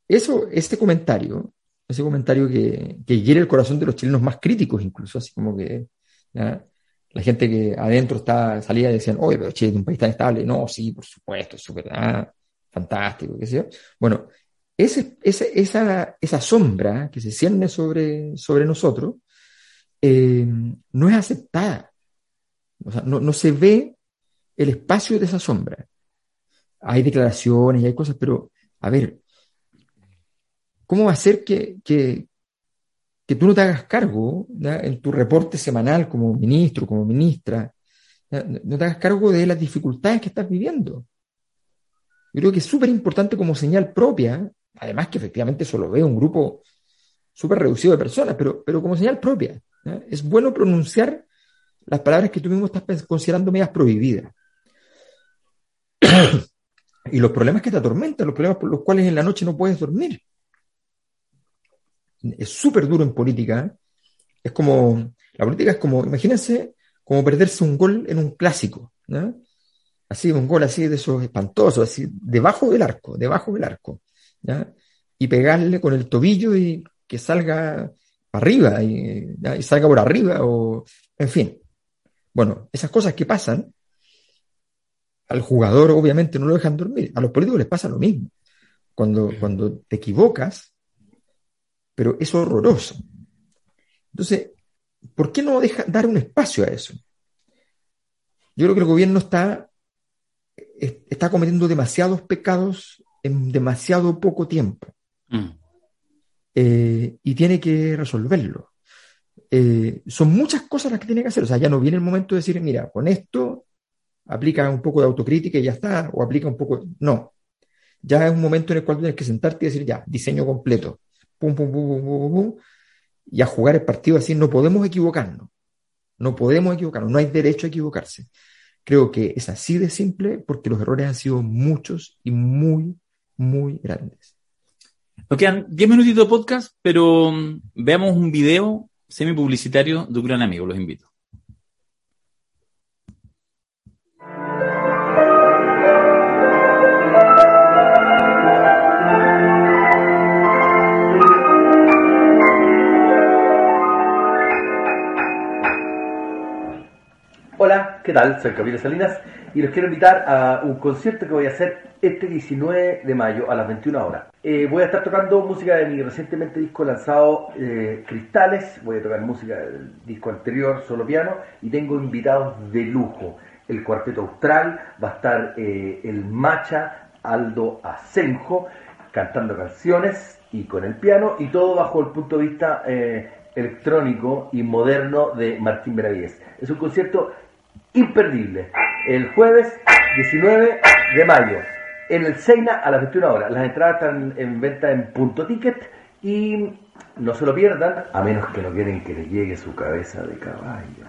eso, este comentario, ese comentario que, que hiere el corazón de los chilenos más críticos, incluso, así como que la gente que adentro está, salía y decían, oye, pero Chile es un país tan estable. No, sí, por supuesto, es súper ah, fantástico, qué sé yo. Bueno, esa, esa sombra que se cierne sobre, sobre nosotros eh, no es aceptada. No, no se ve el espacio de esa sombra. Hay declaraciones y hay cosas, pero a ver, ¿cómo va a ser que, que, tú no te hagas cargo en tu reporte semanal como ministro, como ministra, no te hagas cargo de las dificultades que estás viviendo? Yo creo que es súper importante como señal propia, además que efectivamente eso lo ve un grupo súper reducido de personas, pero, pero como señal propia. Es bueno pronunciar las palabras que tú mismo estás considerando medias prohibidas. y los problemas que te atormentan, los problemas por los cuales en la noche no puedes dormir. Es súper duro en política. Es como, la política es como, imagínense, como perderse un gol en un clásico. Así, un gol así de esos espantosos, así, debajo del arco, debajo del arco. Y pegarle con el tobillo y que salga arriba y, y salga por arriba, o, en fin. Bueno, esas cosas que pasan al jugador obviamente no lo dejan dormir. A los políticos les pasa lo mismo. Cuando, cuando te equivocas, pero es horroroso. Entonces, ¿por qué no deja, dar un espacio a eso? Yo creo que el gobierno está, está cometiendo demasiados pecados en demasiado poco tiempo. Mm. Eh, y tiene que resolverlo. Eh, son muchas cosas las que tiene que hacer. O sea, ya no viene el momento de decir, mira, con esto aplica un poco de autocrítica y ya está, o aplica un poco, no. Ya es un momento en el cual tienes que sentarte y decir, ya, diseño completo, pum, pum, pum, pum, pum, pum, y a jugar el partido así, no podemos equivocarnos, no podemos equivocarnos, no hay derecho a equivocarse. Creo que es así de simple porque los errores han sido muchos y muy, muy grandes. Nos quedan 10 minutitos de podcast, pero mm, veamos un video semi publicitario de un gran amigo, los invito. Hola, ¿qué tal? Soy Camilo Salinas y los quiero invitar a un concierto que voy a hacer este 19 de mayo a las 21 horas. Eh, voy a estar tocando música de mi recientemente disco lanzado eh, Cristales, voy a tocar música del disco anterior, solo piano, y tengo invitados de lujo. El Cuarteto Austral, va a estar eh, el Macha Aldo Asenjo cantando canciones y con el piano, y todo bajo el punto de vista electrónico y moderno de Martín Benavides. Es un concierto imperdible. El jueves 19 de mayo, en el Seina a las 21 horas. Las entradas están en venta en punto ticket y no se lo pierdan, a menos que no quieren que le llegue su cabeza de caballo.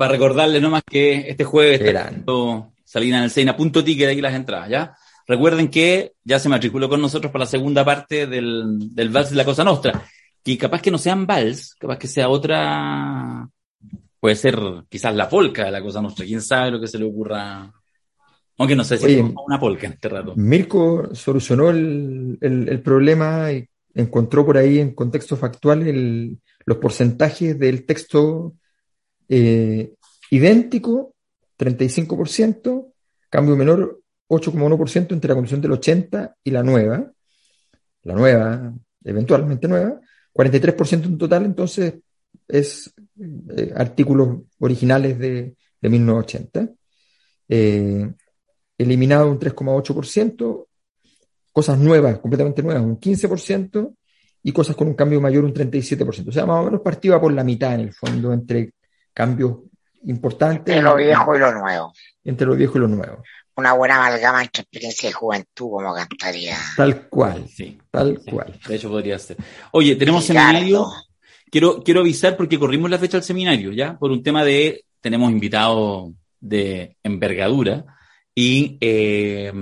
Para recordarle nomás que este jueves está Salina en el Seina, punto ticket aquí las entradas, ¿ya? Recuerden que ya se matriculó con nosotros para la segunda parte del, del Vals de la Cosa Nostra. Y capaz que no sean Vals, capaz que sea otra, puede ser quizás la polca de la Cosa Nostra, quién sabe lo que se le ocurra. Aunque no sé si es una polca en este rato. Mirko solucionó el, el, problema y encontró por ahí en contexto factual el, los porcentajes del texto eh, idéntico, 35%, cambio menor 8,1% entre la condición del 80 y la nueva, la nueva, eventualmente nueva, 43% en total, entonces es eh, artículos originales de, de 1980. Eh, eliminado un 3,8%, cosas nuevas, completamente nuevas, un 15%, y cosas con un cambio mayor, un 37%. O sea, más o menos partida por la mitad en el fondo entre cambios importantes. Entre lo viejo y lo nuevo. Entre lo viejo y lo nuevo. Una buena amalgama entre experiencia de juventud, como cantaría. Tal cual, sí. Tal cual. De hecho, podría ser. Oye, tenemos seminario. Quiero, quiero avisar porque corrimos la fecha del seminario, ¿ya? Por un tema de. Tenemos invitados de envergadura y eh,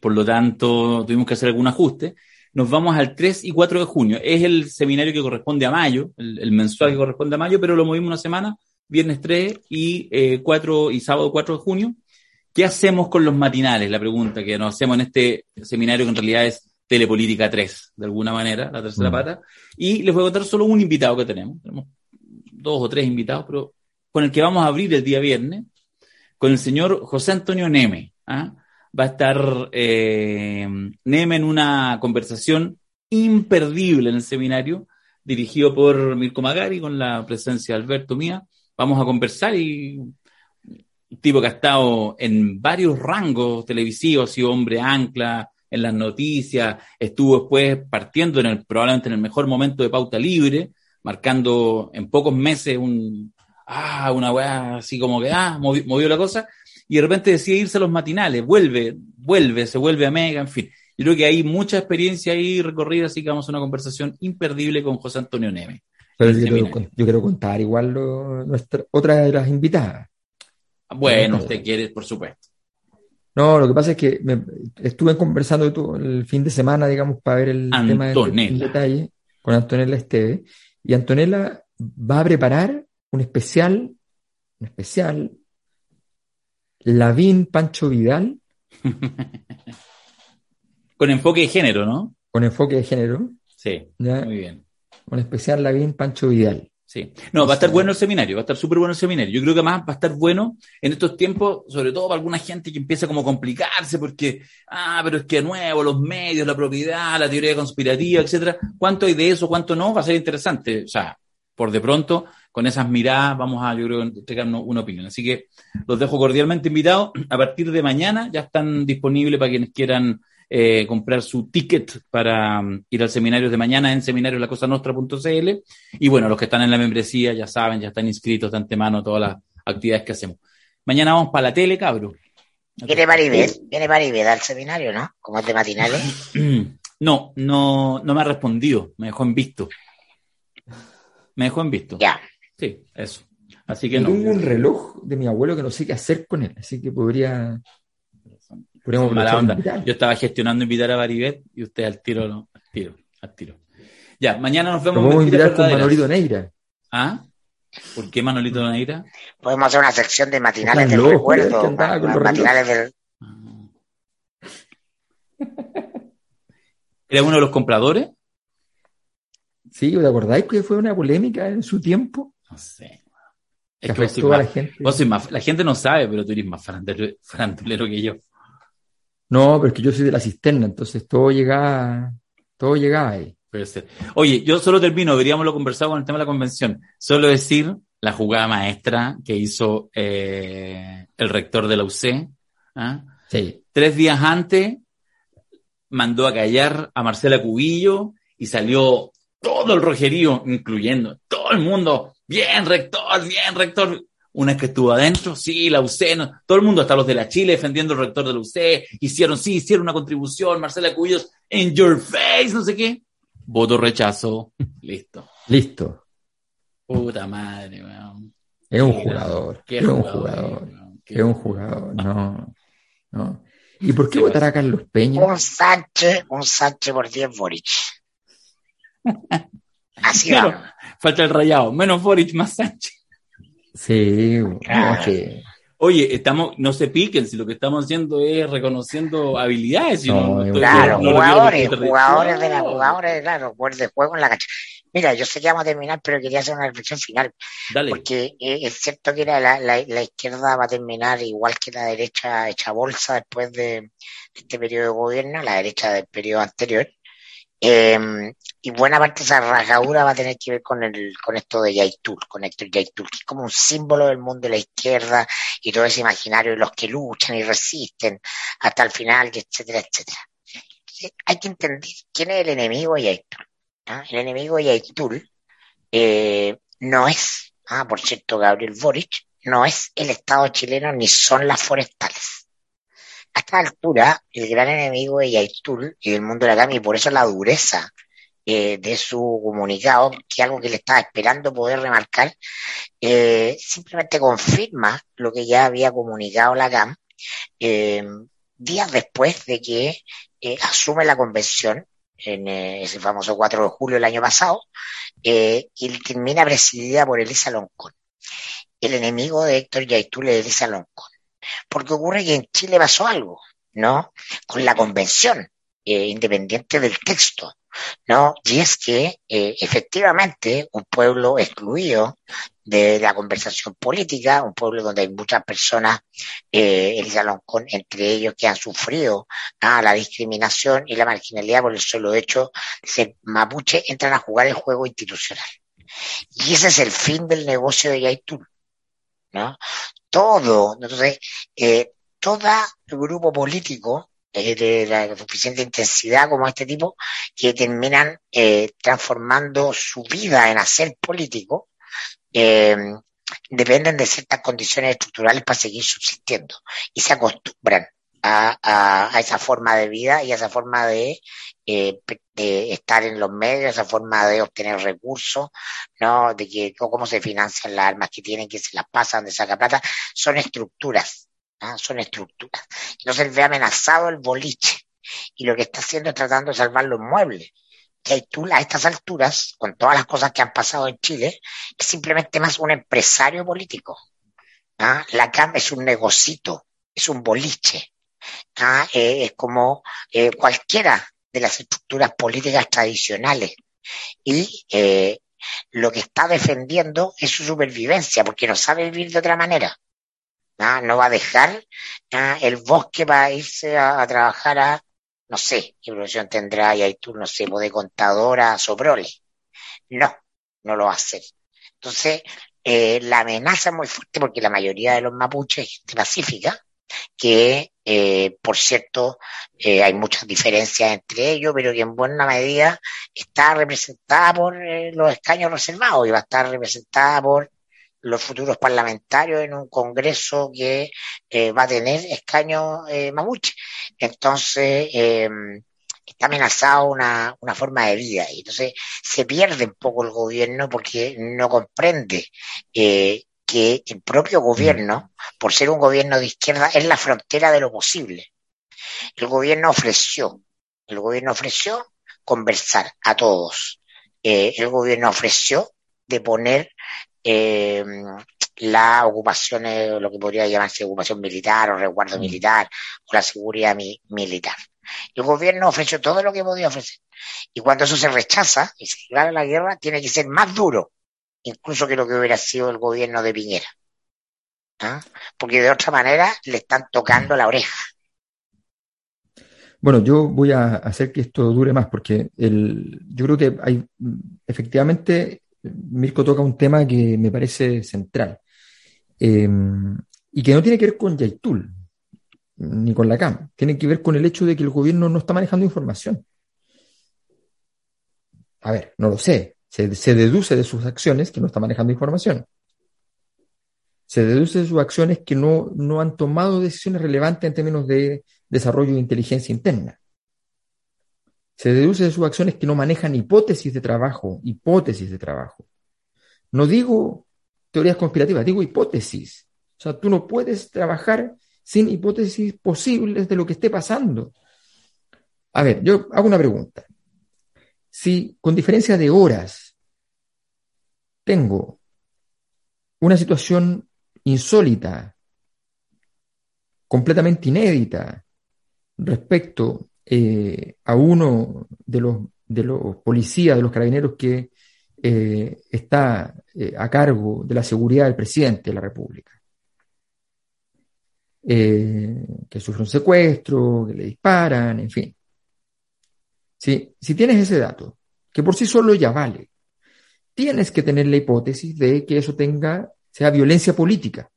por lo tanto tuvimos que hacer algún ajuste. Nos vamos al 3 y 4 de junio. Es el seminario que corresponde a mayo, el, mensual que corresponde a mayo, pero lo movimos una semana, viernes 3 y, eh, 4, y sábado 4 de junio. ¿Qué hacemos con los matinales? La pregunta que nos hacemos en este seminario que en realidad es Telepolítica 3, de alguna manera, la tercera mm. pata. Y les voy a contar solo un invitado que tenemos. Tenemos dos o tres invitados, pero con el que vamos a abrir el día viernes, con el señor José Antonio Neme. ¿ah? Va a estar eh, Neme en una conversación imperdible en el seminario, dirigido por Mirko Magari, con la presencia de Alberto Mía. Vamos a conversar y un tipo que ha estado en varios rangos televisivos, ha sido hombre ancla en las noticias, estuvo después partiendo en el, probablemente en el mejor momento de pauta libre, marcando en pocos meses un, ah, una weá así como que, ah, movió, la cosa, y de repente decide irse a los matinales, vuelve, vuelve, se vuelve a Mega, en fin. Yo creo que hay mucha experiencia ahí recorrida, así que vamos a una conversación imperdible con José Antonio Neme. Pero yo quiero, contar igual nuestra, otra de las invitadas. Bueno, usted quiere, por supuesto. No, lo que pasa es que estuve conversando todo el fin de semana, digamos, para ver el tema del detalle con Antonella Esteve. Y Antonella va a preparar un especial, un especial, Lavín Pancho Vidal. Con enfoque de género, ¿no? Con enfoque de género. Sí, muy bien. Un especial Lavín Pancho Vidal. Sí. No, va a estar bueno el seminario, va a estar súper bueno el seminario. Yo creo que más va a estar bueno en estos tiempos, sobre todo para alguna gente que empieza como a complicarse porque, ah, pero es que nuevo, los medios, la propiedad, la teoría conspirativa, etcétera. ¿Cuánto hay de eso, cuánto no? Va a ser interesante. O sea, por de pronto, con esas miradas vamos a, yo creo, entregarnos una opinión. Así que los dejo cordialmente invitados. A partir de mañana ya están disponibles para quienes quieran eh, comprar su ticket para um, ir al seminario de mañana en seminariolacosanostra.cl. Y bueno, los que están en la membresía ya saben, ya están inscritos de antemano todas las actividades que hacemos. Mañana vamos para la tele, cabro. ¿Viene Maribel? ¿Viene Maribel al seminario, no? Como es de matinales. No, no, no me ha respondido, me dejó en visto. Me dejó en visto. Ya. Sí, eso. Así que no. Tengo un reloj de mi abuelo que no sé qué hacer con él, así que podría. Mala onda. Yo estaba gestionando invitar a Baribet y usted al tiro, no, al tiro, al tiro. Ya, mañana nos vemos. Vamos a invitar con Manolito Neira. ¿Ah? ¿Por qué Manolito Neira? Podemos hacer una sección de matinales del recuerdo. Matinales del. ¿Era uno de los compradores? Sí, ¿te acordáis que fue una polémica en su tiempo? No sé. Es que la gente. la gente no sabe, pero tú eres más farandulero que yo. No, pero es que yo soy de la cisterna, entonces todo llegaba, todo llegaba ahí. Oye, yo solo termino, deberíamos lo conversado con el tema de la convención. Solo decir la jugada maestra que hizo eh, el rector de la UC. ¿ah? Sí. Tres días antes mandó a callar a Marcela Cubillo y salió todo el rojerío, incluyendo todo el mundo, bien rector, bien rector. Una vez que estuvo adentro, sí, la UC, todo el mundo, hasta los de la Chile defendiendo el rector de la UC, hicieron, sí, hicieron una contribución, Marcela Cubillos, en your face, no sé qué. Voto rechazo, listo. Listo. Puta madre, weón. Es un jugador. Es un jugador. Es un jugador. No. No. ¿Y por qué votará a Carlos Peña? Un Sánchez, un Sánchez por 10 Boric. Así va. Falta el rayado. Menos Boric, más Sánchez. Sí, Oye, estamos, no se piquen si lo que estamos haciendo es reconociendo habilidades. claro, jugadores, jugadores de la jugadores, claro, de juego en la cancha. Mira, yo sé que vamos a terminar, pero quería hacer una reflexión final. Dale. Porque eh, es cierto que la, la, la, izquierda va a terminar igual que la derecha hecha bolsa después de, este periodo de gobierno, la derecha del periodo anterior. Eh, y buena parte de esa rasgadura va a tener que ver con el, con esto de Yaitul, con Héctor Yaitul, que es como un símbolo del mundo de la izquierda y todo ese imaginario de los que luchan y resisten hasta el final, etcétera, etcétera. Hay que entender quién es el enemigo de Yaitul. El enemigo de Yaitul eh, no es, ah, por cierto, Gabriel Boric, no es el Estado chileno ni son las forestales a esta altura, el gran enemigo de Yaitul y del mundo de la y por eso la dureza eh, de su comunicado, que es algo que le estaba esperando poder remarcar, eh, simplemente confirma lo que ya había comunicado la CAM eh, días después de que asume la convención en ese famoso 4 de julio del año pasado, y termina presidida por Elisa Loncón. El enemigo de Héctor Yaitul es Elisa Loncón porque ocurre que en Chile pasó algo, ¿no? Con la convención, eh, independiente del texto, ¿no? Y es que eh, efectivamente un pueblo excluido de la conversación política, un pueblo donde hay muchas personas, eh, Elisa Loncón, entre ellos que han sufrido la discriminación y la marginalidad por el solo hecho de ser mapuche, entran a jugar el juego institucional. Y ese es el fin del negocio de Yaitul, ¿no? Todo. Entonces, eh, todo grupo político eh, de la suficiente intensidad como este tipo, que terminan eh, transformando su vida en hacer político, eh, dependen de ciertas condiciones estructurales para seguir subsistiendo y se acostumbran a, a, esa forma de vida y a esa forma de, eh, de estar en los medios, esa forma de obtener recursos, ¿no? De que cómo se financian las armas que tienen, que se las pasan, de saca plata, son estructuras, ¿no? son estructuras. Entonces ve amenazado el boliche y lo que está haciendo es tratando de salvar los muebles. Que tú a estas alturas, con todas las cosas que han pasado en Chile, es simplemente más un empresario político. ¿ah? La CAM es un negocito, es un boliche. ¿ah? Eh, es como eh, cualquiera de las estructuras políticas tradicionales. Y eh, lo que está defendiendo es su supervivencia, porque no sabe vivir de otra manera. ¿ah? No va a dejar ¿ah? el bosque para irse a, trabajar a, no sé, qué profesión tendrá y ahí tú, no sé, de contadora, soprole. No, no lo va a hacer. Entonces, la amenaza es muy fuerte porque la mayoría de los mapuches es gente pacífica, que, eh, por cierto, eh, hay muchas diferencias entre ellos, pero que en buena medida está representada por eh, los escaños reservados y va a estar representada por los futuros parlamentarios en un congreso que va a tener escaños mapuche. Entonces, está amenazado una, una forma de vida y entonces se pierde un poco el gobierno porque no comprende eh, que el propio gobierno, por ser un gobierno de izquierda, es la frontera de lo posible. El gobierno ofreció, el gobierno ofreció conversar a todos. Eh, el gobierno ofreció de poner eh, la ocupación, lo que podría llamarse ocupación militar o resguardo mm. militar o la seguridad militar. El gobierno ofreció todo lo que podía ofrecer. Y cuando eso se rechaza y se declara la guerra, tiene que ser más duro incluso que lo que hubiera sido el gobierno de Piñera. ¿Ah? Porque de otra manera le están tocando la oreja. Bueno, yo voy a hacer que esto dure más porque el, yo creo que hay, efectivamente, Mirko toca un tema que me parece central em, y que no tiene que ver con Yaitul ni con la CAM, tiene que ver con el hecho de que el gobierno no está manejando información. A ver, no lo sé, se, deduce de sus acciones que no está manejando información. Se deduce de sus acciones que no, no han tomado decisiones relevantes en términos de desarrollo de inteligencia interna. Se deduce de sus acciones que no manejan hipótesis de trabajo, hipótesis de trabajo. No digo teorías conspirativas, digo hipótesis. O sea, tú no puedes trabajar sin hipótesis posibles de lo que esté pasando. A ver, yo hago una pregunta. Si con diferencia de horas tengo una situación insólita, completamente inédita, respecto eh, a uno de los, de los policías, de los carabineros que eh, está eh, a cargo de la seguridad del presidente de la República. que sufre un secuestro, que le disparan, en fin. Si, tienes ese dato, que por sí solo ya vale, tienes que tener la hipótesis de que eso tenga, sea violencia política,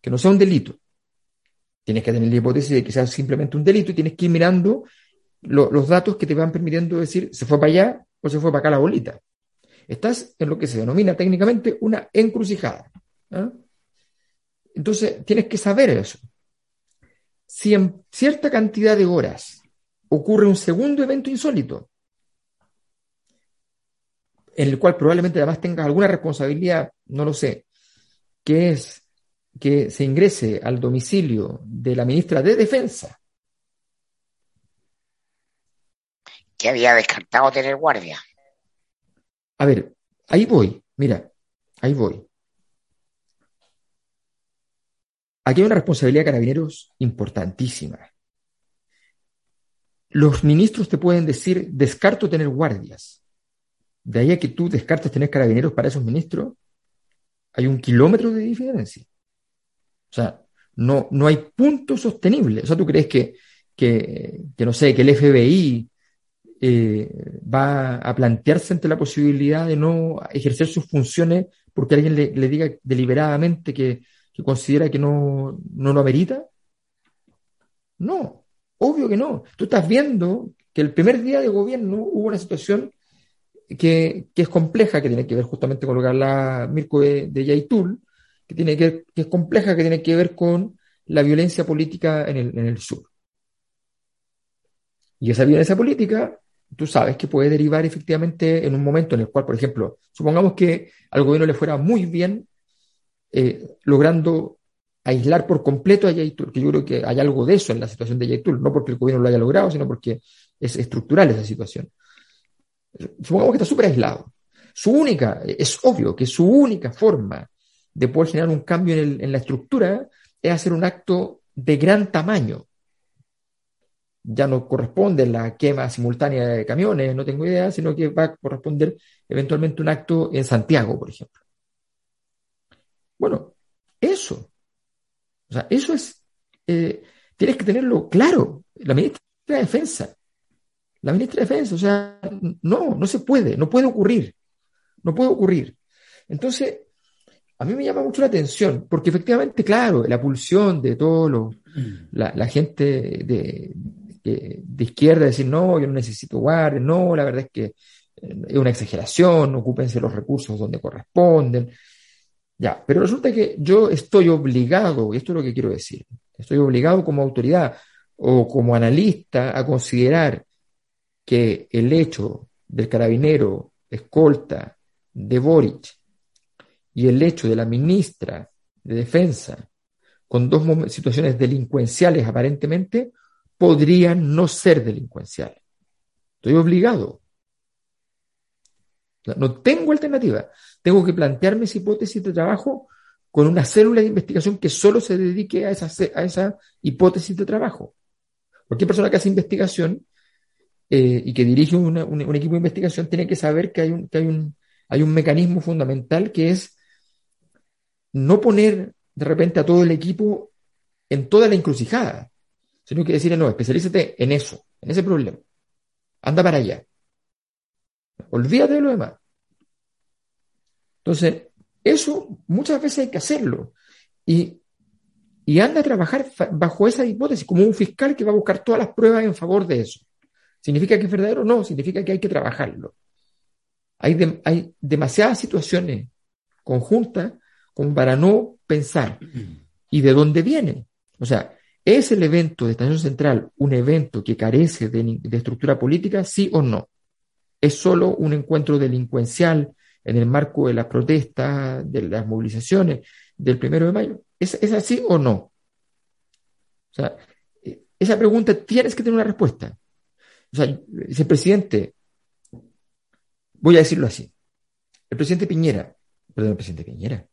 que no sea un delito. Tienes que tener la hipótesis de que sea simplemente un delito y tienes que ir mirando los datos que te van permitiendo decir se fue para allá o se fue para acá la bolita. Estás en lo que se denomina técnicamente una encrucijada. ¿ah? Entonces, tienes que saber eso. Si en cierta cantidad de horas ocurre un segundo evento insólito, en el cual probablemente además tengas alguna responsabilidad, no lo sé, que es que se ingrese al domicilio de la ministra de Defensa. Que había descartado tener guardia. A ver, ahí voy, mira, ahí voy. Aquí hay una responsabilidad de carabineros importantísima. Los ministros te pueden decir, descarto tener guardias. De ahí a que tú descartes tener carabineros para esos ministros, hay un kilómetro de diferencia. O sea, no, no hay punto sostenible. O sea, tú crees que, que, no sé, que el FBI eh, va a plantearse ante la posibilidad de no ejercer sus funciones porque alguien le, le diga deliberadamente que, que considera que no, no lo amerita? No, Obvio que no. Tú estás viendo que el primer día de gobierno hubo una situación que, es compleja, que tiene que ver justamente con lo que habla Mirko de, Yaitul, que, tiene que, que es compleja, que tiene que ver con la violencia política en el, en el sur. Y esa violencia política, tú sabes que puede derivar efectivamente en un momento en el cual, por ejemplo, supongamos que al gobierno le fuera muy bien eh, logrando aislar por completo a Yaitul, que yo creo que hay algo de eso en la situación de Yaitul, no porque el gobierno lo haya logrado, sino porque es estructural esa situación. Supongamos que está súper aislado. Su única, es obvio que su única forma de poder generar un cambio en, la estructura es hacer un acto de gran tamaño. Ya no corresponde la quema simultánea de camiones, no tengo idea, sino que va a corresponder eventualmente un acto en Santiago, por ejemplo. Bueno, eso o sea, eso es, eh, tienes que tenerlo claro. La ministra de Defensa, la ministra de Defensa, o sea, no, no se puede, no puede ocurrir, no puede ocurrir. Entonces, a mí me llama mucho la atención, porque efectivamente, claro, la pulsión de todo lo, la, gente de, de, izquierda, decir, no, yo no necesito guardia, no, la verdad es que eh, es una exageración, ocúpense los recursos donde corresponden. Pero resulta que yo estoy obligado, y esto es lo que quiero decir, estoy obligado como autoridad o como analista a considerar que el hecho del carabinero escolta de Boric y el hecho de la ministra de Defensa, con dos situaciones delincuenciales aparentemente, podrían no ser delincuenciales. Estoy obligado. No tengo alternativa. Tengo que plantearme esa hipótesis de trabajo con una célula de investigación que solo se dedique a esa, a esa hipótesis de trabajo. Cualquier persona que hace investigación eh, y que dirige un, equipo de investigación tiene que saber que, hay un, que hay, un, hay un mecanismo fundamental que es no poner de repente a todo el equipo en toda la encrucijada, sino que decirle, no, especialízate en eso, en ese problema. Anda para allá. Olvídate de lo demás. Entonces, eso muchas veces hay que hacerlo. Y, anda a trabajar bajo esa hipótesis, como un fiscal que va a buscar todas las pruebas en favor de eso. ¿Significa que es verdadero? No, significa que hay que trabajarlo. Hay, hay demasiadas situaciones conjuntas como para no pensar. ¿Y de dónde viene? O sea, ¿es el evento de Estación Central un evento que carece de, de estructura política? Sí o no. ¿Es solo un encuentro delincuencial en el marco de las protestas, de las movilizaciones del primero de mayo. ¿Es, ¿Es, así o no? O sea, esa pregunta tienes que tener una respuesta. O sea, dice el presidente, voy a decirlo así, el presidente Piñera, perdón, el presidente Piñera,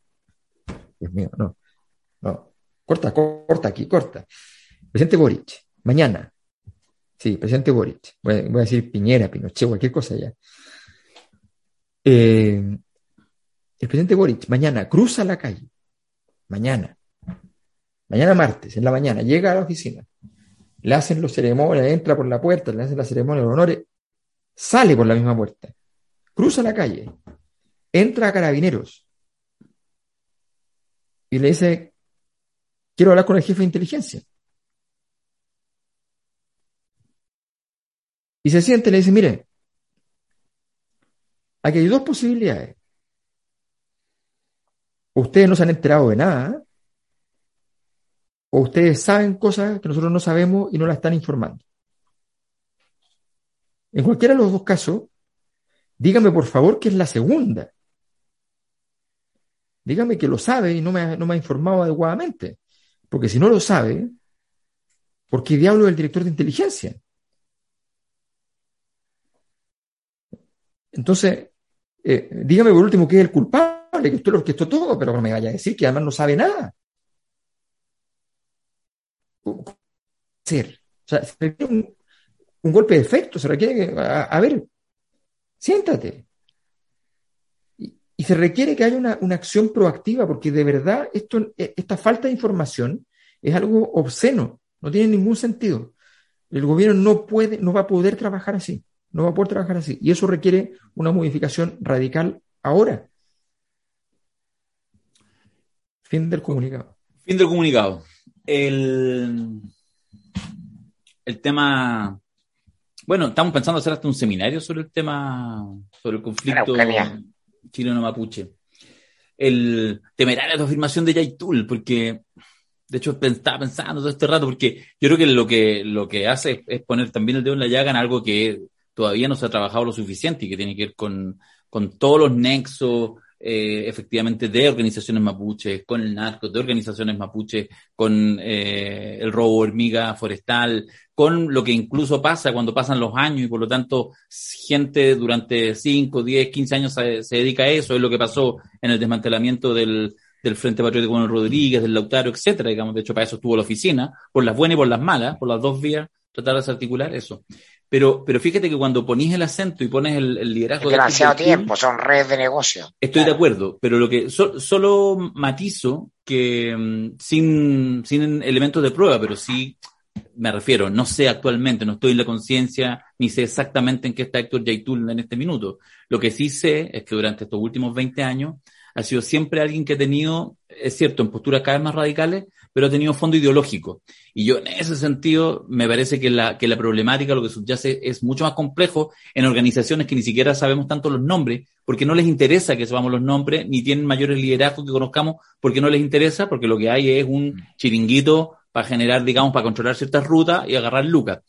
Dios mío, no, no, corta, corta aquí, corta. Presidente Boric, mañana, sí, presidente Boric, voy a, decir Piñera, Pinochet, cualquier cosa ya. Eh, el presidente Boric mañana cruza la calle, mañana, mañana martes, en la mañana, llega a la oficina, le hacen los ceremonias, entra por la puerta, le hacen la ceremonia de honores, sale por la misma puerta, cruza la calle, entra a carabineros. Y le dice, quiero hablar con el jefe de inteligencia. Y se siente y le dice, mire, aquí hay dos posibilidades. Ustedes no se han enterado de nada, o ustedes saben cosas que nosotros no sabemos y no la están informando. En cualquiera de los dos casos, dígame por favor que es la segunda. Dígame que lo sabe y no me, no me ha informado adecuadamente. Porque si no lo sabe, ¿por qué diablo es el director de inteligencia? Entonces, eh, dígame por último que es el culpable, que usted lo orquestó todo, pero no me vaya a decir que además no sabe nada. Ser. O sea, se requiere un, golpe de efecto, se requiere que, a, ver, siéntate. Y, se requiere que haya una, una, acción proactiva, porque de verdad esto, e, esta falta de información es algo obsceno, no tiene ningún sentido. El gobierno no puede, no va a poder trabajar así, no va a poder trabajar así. Y eso requiere una modificación radical ahora. Fin del comunicado. Fin del comunicado el, el tema. Bueno, estamos pensando hacer hasta un seminario sobre el tema, sobre el conflicto chileno-mapuche. El temerario de afirmación de Yaitul, porque de hecho estaba pensando todo este rato, porque yo creo que lo que, lo que hace es poner también el dedo en la llaga en algo que todavía no se ha trabajado lo suficiente y que tiene que ver con, con todos los nexos eh, efectivamente de organizaciones mapuches, con el narco, de organizaciones mapuches, con eh, el robo hormiga forestal, con lo que incluso pasa cuando pasan los años y por lo tanto gente durante 5, 10, 15 años se, dedica a eso, es lo que pasó en el desmantelamiento del, del Frente Patriótico con Rodríguez, del Lautaro, etcétera, digamos, de hecho para eso estuvo la oficina, por las buenas y por las malas, por las dos vías, tratar de desarticular eso. Pero, pero fíjate que cuando ponís el acento y pones el, liderazgo... Es demasiado tiempo, son redes de negocio. Estoy de acuerdo, pero lo que solo matizo que mm, sin, sin elementos de prueba, pero sí me refiero, no sé actualmente, no estoy en la conciencia, ni sé exactamente en qué está Héctor Yaitul en este minuto. Lo que sí sé es que durante estos últimos 20 años ha sido siempre alguien que ha tenido, es cierto, en posturas cada vez más radicales, pero ha tenido fondo ideológico. Y yo en ese sentido me parece que la, que la problemática, lo que subyace, es mucho más complejo en organizaciones que ni siquiera sabemos tanto los nombres, porque no les interesa que sepamos los nombres, ni tienen mayores liderazgos que conozcamos, porque no les interesa, porque lo que hay es un chiringuito para generar, digamos, para controlar ciertas rutas y agarrar lucas.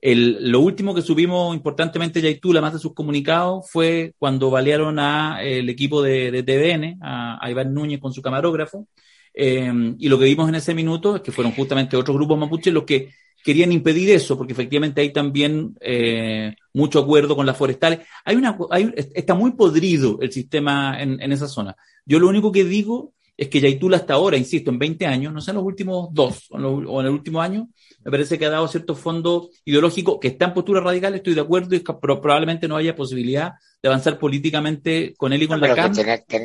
El, lo último que subimos importantemente Yaitula, más de sus comunicados, fue cuando balearon a el equipo de, de TVN, a, a Iván Núñez con su camarógrafo, eh, y lo que vimos en ese minuto es que fueron justamente otros grupos mapuches los que querían impedir eso, porque efectivamente hay también eh, mucho acuerdo con las forestales. Hay una, hay, está muy podrido el sistema en, esa zona. Yo lo único que digo es que Yaitula hasta ahora, insisto, en 20 años, no sé, en los últimos dos o en, o en el último año, me parece que ha dado cierto fondo ideológico que está en postura radical, estoy de acuerdo, y probablemente no haya posibilidad de avanzar políticamente con él y con la CAM.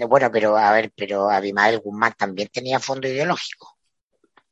bueno, pero a ver, pero Abimael Guzmán también tenía fondo ideológico.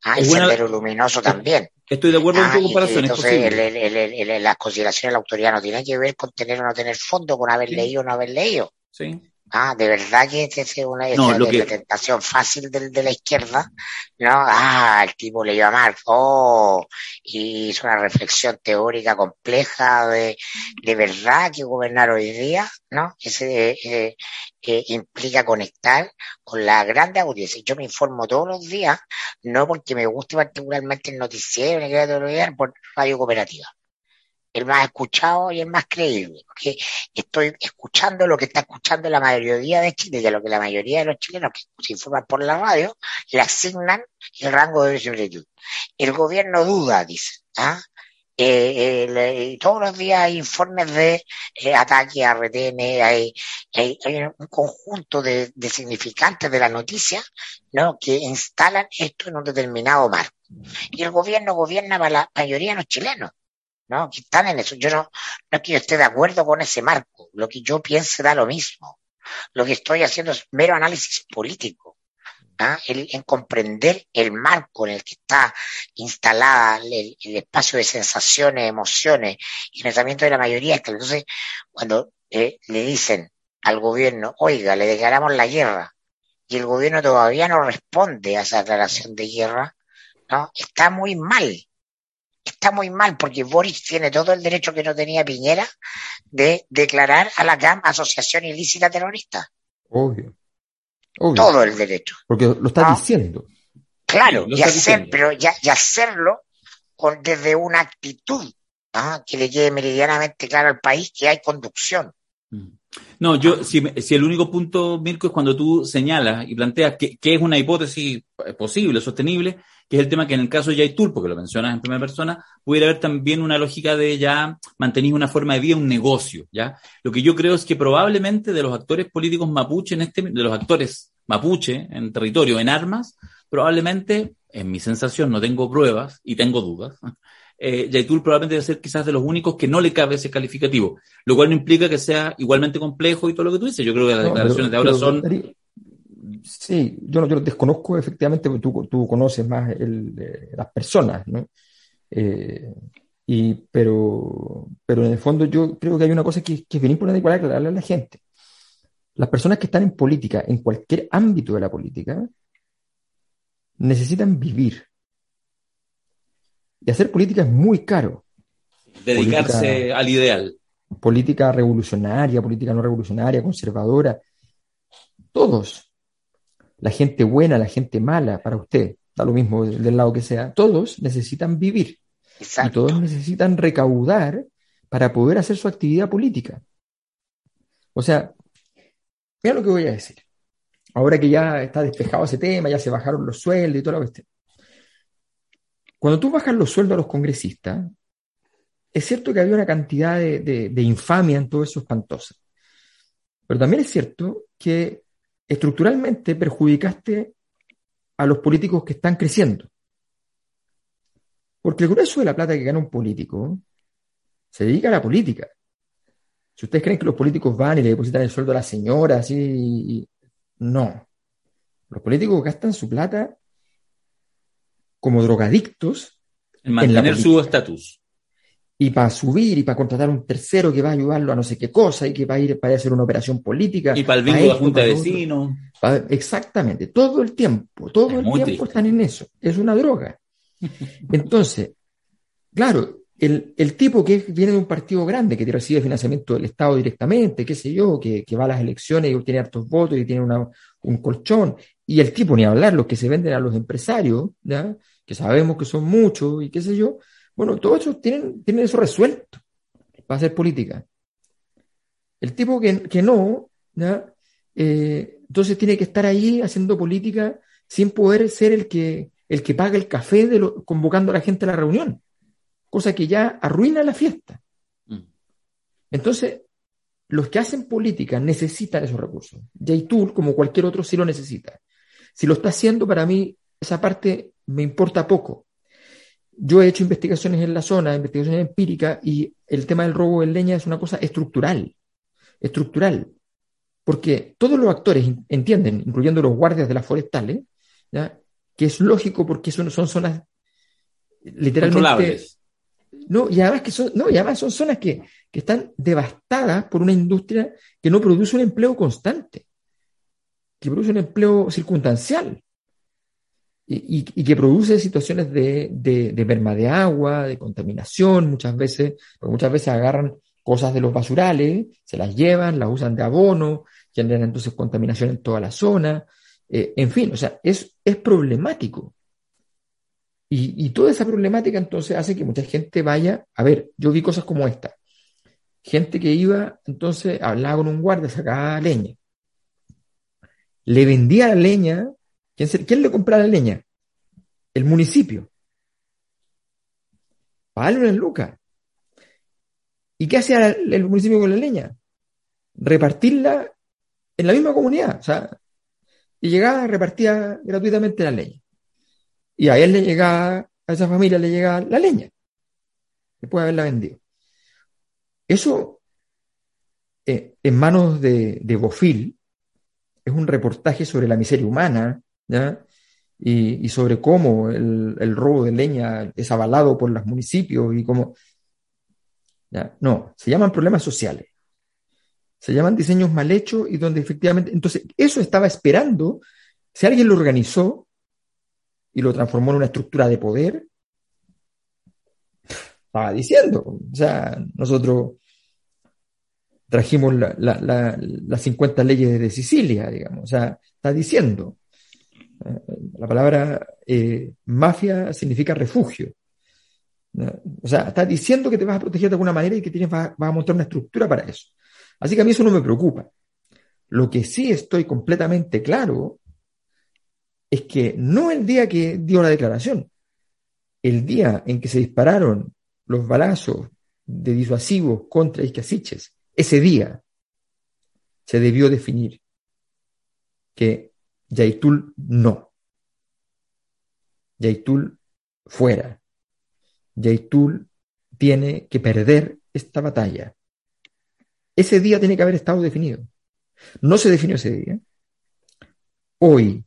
Ah, el Sendero Luminoso también. Estoy de acuerdo ah, con tu comparación. Entonces, el, el, el, las consideraciones de la autoridad no tienen que ver con tener o no tener fondo, con haber leído o no haber leído. Sí. Ah, de verdad que esta es una no, tentación fácil de, de, la izquierda, ¿no? Ah, el tipo leyó a Marx, oh, y hizo una reflexión teórica compleja de, de verdad que gobernar hoy día, ¿no? Ese eh, eh, implica conectar con la grande audiencia. Yo me informo todos los días, no porque me guste particularmente el noticiero ni que por radio cooperativa. El más escuchado y el más creíble, porque estoy escuchando lo que está escuchando la mayoría de Chile, a lo que la mayoría de los chilenos que se informan por la radio le asignan el rango de similitud. El gobierno duda, dice, ¿ah? Eh, eh, todos los días hay informes de eh, ataques a retenes, hay, hay, un conjunto de, de, significantes de la noticia ¿no? que instalan esto en un determinado marco. Y el gobierno gobierna para la mayoría de los chilenos. ¿No? Que están en eso. Yo no, no es que yo esté de acuerdo con ese marco. Lo que yo pienso da lo mismo. Lo que estoy haciendo es mero análisis político. ¿ah? en comprender el marco en el que está instalada el, espacio de sensaciones, emociones y pensamiento de la mayoría. entonces, cuando eh, le dicen al gobierno, oiga, le declaramos la guerra, y el gobierno todavía no responde a esa declaración de guerra, ¿no? Está muy mal está muy mal porque Boris tiene todo el derecho que no tenía Piñera de declarar a la CAM asociación ilícita terrorista. Obvio. Todo el derecho. Porque lo está diciendo. Claro, y, hacer, pero ya, hacerlo con, desde una actitud que le quede meridianamente claro al país que hay conducción. Mm. No, yo, si, si, el único punto, Mirko, es cuando tú señalas y planteas que, que es una hipótesis posible, sostenible, que es el tema que en el caso de Yaitul, porque lo mencionas en primera persona, pudiera haber también una lógica de ya mantener una forma de vida, un negocio, ¿ya? Lo que yo creo es que probablemente de los actores políticos mapuche en este, de los actores mapuche en territorio, en armas, probablemente, en mi sensación, no tengo pruebas y tengo dudas, eh, Yaitul probablemente debe ser quizás de los únicos que no le cabe ese calificativo, lo cual no implica que sea igualmente complejo y todo lo que tú dices. Yo creo que las declaraciones de ahora son Sí, yo no, yo desconozco efectivamente, porque tú, tú conoces más el, las personas, ¿no? Eh, y, pero, pero en el fondo yo creo que hay una cosa que, que es bien importante para aclararle a la gente. Las personas que están en política, en cualquier ámbito de la política, necesitan vivir. Y hacer política es muy caro. Dedicarse al ideal. Política revolucionaria, política no revolucionaria, conservadora. Todos la gente buena, la gente mala, para usted, da lo mismo del lado que sea, todos necesitan vivir. Y todos necesitan recaudar para poder hacer su actividad política. O sea, mira lo que voy a decir. Ahora que ya está despejado ese tema, ya se bajaron los sueldos y todo lo cuestión. Cuando tú bajas los sueldos a los congresistas, es cierto que había una cantidad de, infamia en todo eso espantosa. Pero también es cierto que estructuralmente perjudicaste a los políticos que están creciendo. Porque el grueso de la plata que gana un político se dedica a la política. Si ustedes creen que los políticos van y le depositan el sueldo a la señora, así, no. Los políticos gastan su plata como drogadictos. En mantener su estatus y para subir y para contratar un tercero que va a ayudarlo a no sé qué cosa y que va a ir para hacer una operación política. Y para el vínculo de la Junta de Vecinos. Exactamente, todo el tiempo, todo el tiempo están en eso. Es una droga. Entonces, claro, el, el, tipo que viene de un partido grande, que recibe financiamiento del Estado directamente, qué sé yo, que, que va a las elecciones y tiene hartos votos y tiene una, un colchón, y el tipo, ni hablar, los que se venden a los empresarios, ¿ya? Que sabemos que son muchos y qué sé yo, bueno, todos ellos tienen, tienen eso resuelto para hacer política. El tipo que, que no, eh, entonces tiene que estar ahí haciendo política sin poder ser el que, el que paga el café de lo, convocando a la gente a la reunión, cosa que ya arruina la fiesta. Mm. Entonces, los que hacen política necesitan esos recursos. Tool, como cualquier otro, sí lo necesita. Si lo está haciendo, para mí, esa parte me importa poco. Yo he hecho investigaciones en la zona, investigaciones empíricas, y el tema del robo de leña es una cosa estructural. Estructural. Porque todos los actores entienden, incluyendo los guardias de las forestales, que es lógico porque son, son zonas literalmente. No, y además que son, no, y además son zonas que, que están devastadas por una industria que no produce un empleo constante, que produce un empleo circunstancial y, que produce situaciones de, de, de, merma de agua, de contaminación, muchas veces, porque muchas veces agarran cosas de los basurales, se las llevan, las usan de abono, generan entonces contaminación en toda la zona, eh, en fin, o sea, es, es problemático. Y, toda esa problemática entonces hace que mucha gente vaya, a ver, yo vi cosas como esta. Gente que iba, entonces hablaba con un guardia, sacaba leña. Le vendía la leña. ¿Quién, ¿quién le compraba la leña? El municipio. Para darle lucas. ¿Y qué hacía el municipio con la leña? Repartirla en la misma comunidad. O sea, y llegaba, repartía gratuitamente la leña. Y a él le llegaba, a esa familia le llegaba la leña, después de haberla vendido. Eso, eh, en manos de, de, Bofil, es un reportaje sobre la miseria humana, ¿ya? Y, sobre cómo el, el, robo de leña es avalado por los municipios y cómo... ¿ya? No, se llaman problemas sociales. Se llaman diseños mal hechos y donde efectivamente... Entonces, eso estaba esperando, si alguien lo organizó, y lo transformó en una estructura de poder, estaba diciendo. O sea, nosotros trajimos las 50 leyes de Sicilia, digamos. O sea, está diciendo. Eh, la palabra eh, mafia significa refugio. O sea, está diciendo que te vas a proteger de alguna manera y que tienes, vas, a montar una estructura para eso. Así que a mí eso no me preocupa. Lo que sí estoy completamente claro es que no el día que dio la declaración, el día en que se dispararon los balazos de disuasivos contra Iscasiches, ese día se debió definir que Yaitul no. Yaitul fuera. Yaitul tiene que perder esta batalla. Ese día tiene que haber estado definido. No se definió ese día. Hoy,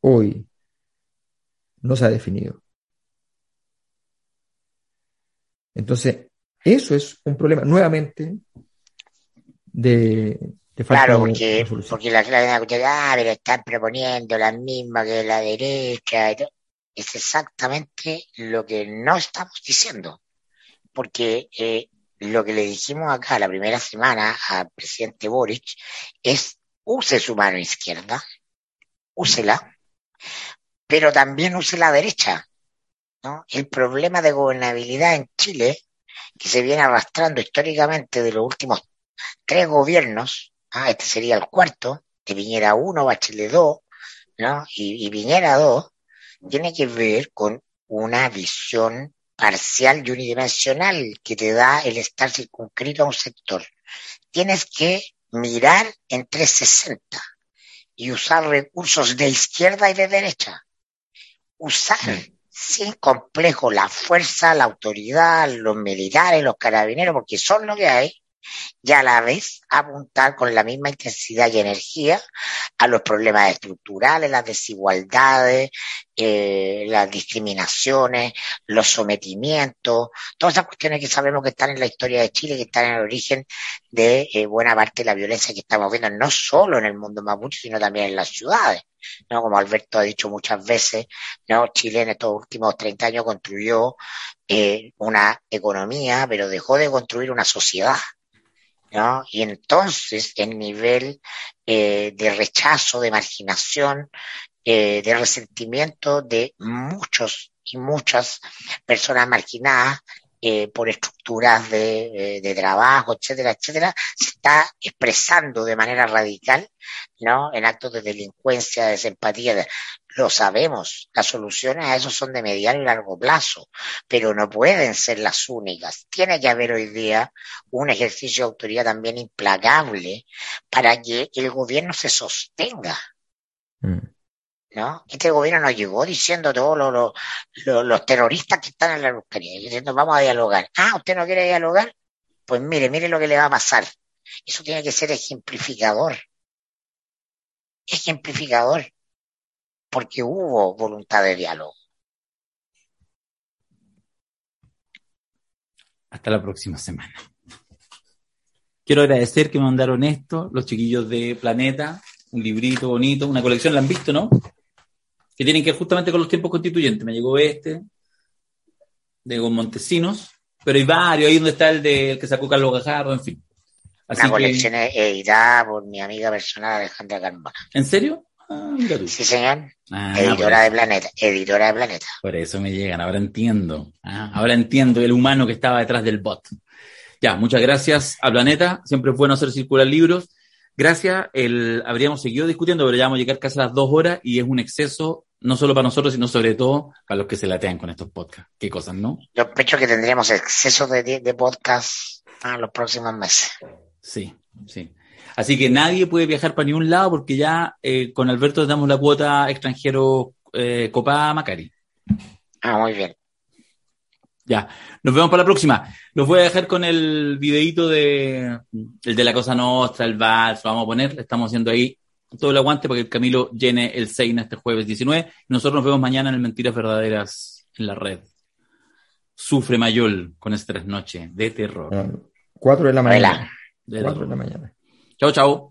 hoy no se ha definido. Entonces, eso es un problema nuevamente de, Claro, porque, porque la clase ah, pero están proponiendo la misma que la derecha. Es exactamente lo que no estamos diciendo. Porque eh, lo que le dijimos acá la primera semana al presidente Boric es use su mano izquierda, úsela, pero también use la derecha. ¿no? El problema de gobernabilidad en Chile, que se viene arrastrando históricamente de los últimos tres gobiernos, ah, este sería el cuarto, de Piñera 1, Bachelet 2, ¿no? y, y Piñera 2, tiene que ver con una visión parcial y unidimensional que te da el estar circunscrito a un sector. Tienes que mirar en 360 y usar recursos de izquierda y de derecha. Usar sin complejo la fuerza, la autoridad, los militares, los carabineros, porque son lo que hay, y a la vez apuntar con la misma intensidad y energía a los problemas estructurales, las desigualdades, eh, las discriminaciones, los sometimientos, todas esas cuestiones que sabemos que están en la historia de Chile, que están en el origen de eh, buena parte de la violencia que estamos viendo, no solo en el mundo mapuche, sino también en las ciudades. ¿no? Como Alberto ha dicho muchas veces, ¿no? Chile en estos últimos 30 años construyó eh, una economía, pero dejó de construir una sociedad. ¿No? Y entonces el nivel eh, de rechazo, de marginación, eh, de resentimiento de muchos y muchas personas marginadas eh, por estructuras de, de, trabajo, etcétera, etcétera, se está expresando de manera radical, ¿no? En actos de delincuencia, de desempatía. Lo sabemos, las soluciones a eso son de mediano y largo plazo, pero no pueden ser las únicas. Tiene que haber hoy día un ejercicio de autoridad también implacable para que el gobierno se sostenga. Mm. ¿No? Este gobierno nos llegó diciendo todos los, terroristas que están en la buscaría, diciendo vamos a dialogar. Ah, ¿usted no quiere dialogar? Pues mire, mire lo que le va a pasar. Eso tiene que ser ejemplificador. Ejemplificador. Porque hubo voluntad de diálogo. Hasta la próxima semana. Quiero agradecer que me mandaron esto, los chiquillos de Planeta, un librito bonito, una colección, ¿la han visto, no? Que tienen que ver justamente con los tiempos constituyentes. Me llegó este, de con Montesinos, pero hay varios, ahí donde está el de que sacó Carlos Gajardo, en fin. Así Una colección editada por mi amiga personal Alejandra Carmona. ¿En serio? Ah. Sí, señor. Ah, editora de Planeta. Editora de Planeta. Por eso me llegan, ahora entiendo. Ah, ahora entiendo el humano que estaba detrás del bot. Ya, muchas gracias a Planeta. Siempre es bueno hacer circular libros. Gracias, el, habríamos seguido discutiendo, pero ya vamos a llegar casi a las dos horas y es un exceso, no solo para nosotros, sino sobre todo para los que se latean con estos podcasts. Qué cosas, ¿no? Yo sospecho que tendremos exceso de, de podcast a los próximos meses. Sí, sí. Así que nadie puede viajar para ningún lado porque ya eh, con Alberto damos la cuota extranjero eh, Copa Macari. Ah, muy bien. Ya, nos vemos para la próxima. Los voy a dejar con el videíto de el de la cosa nostra, el vals, lo vamos a poner, estamos haciendo ahí todo el aguante para que el Camilo llene el Seina este jueves 19. Nosotros nos vemos mañana en el Mentiras Verdaderas en la red. Sufre Mayol con esta noche de terror. Cuatro de la mañana. De Cuatro de la mañana. Chao, chao.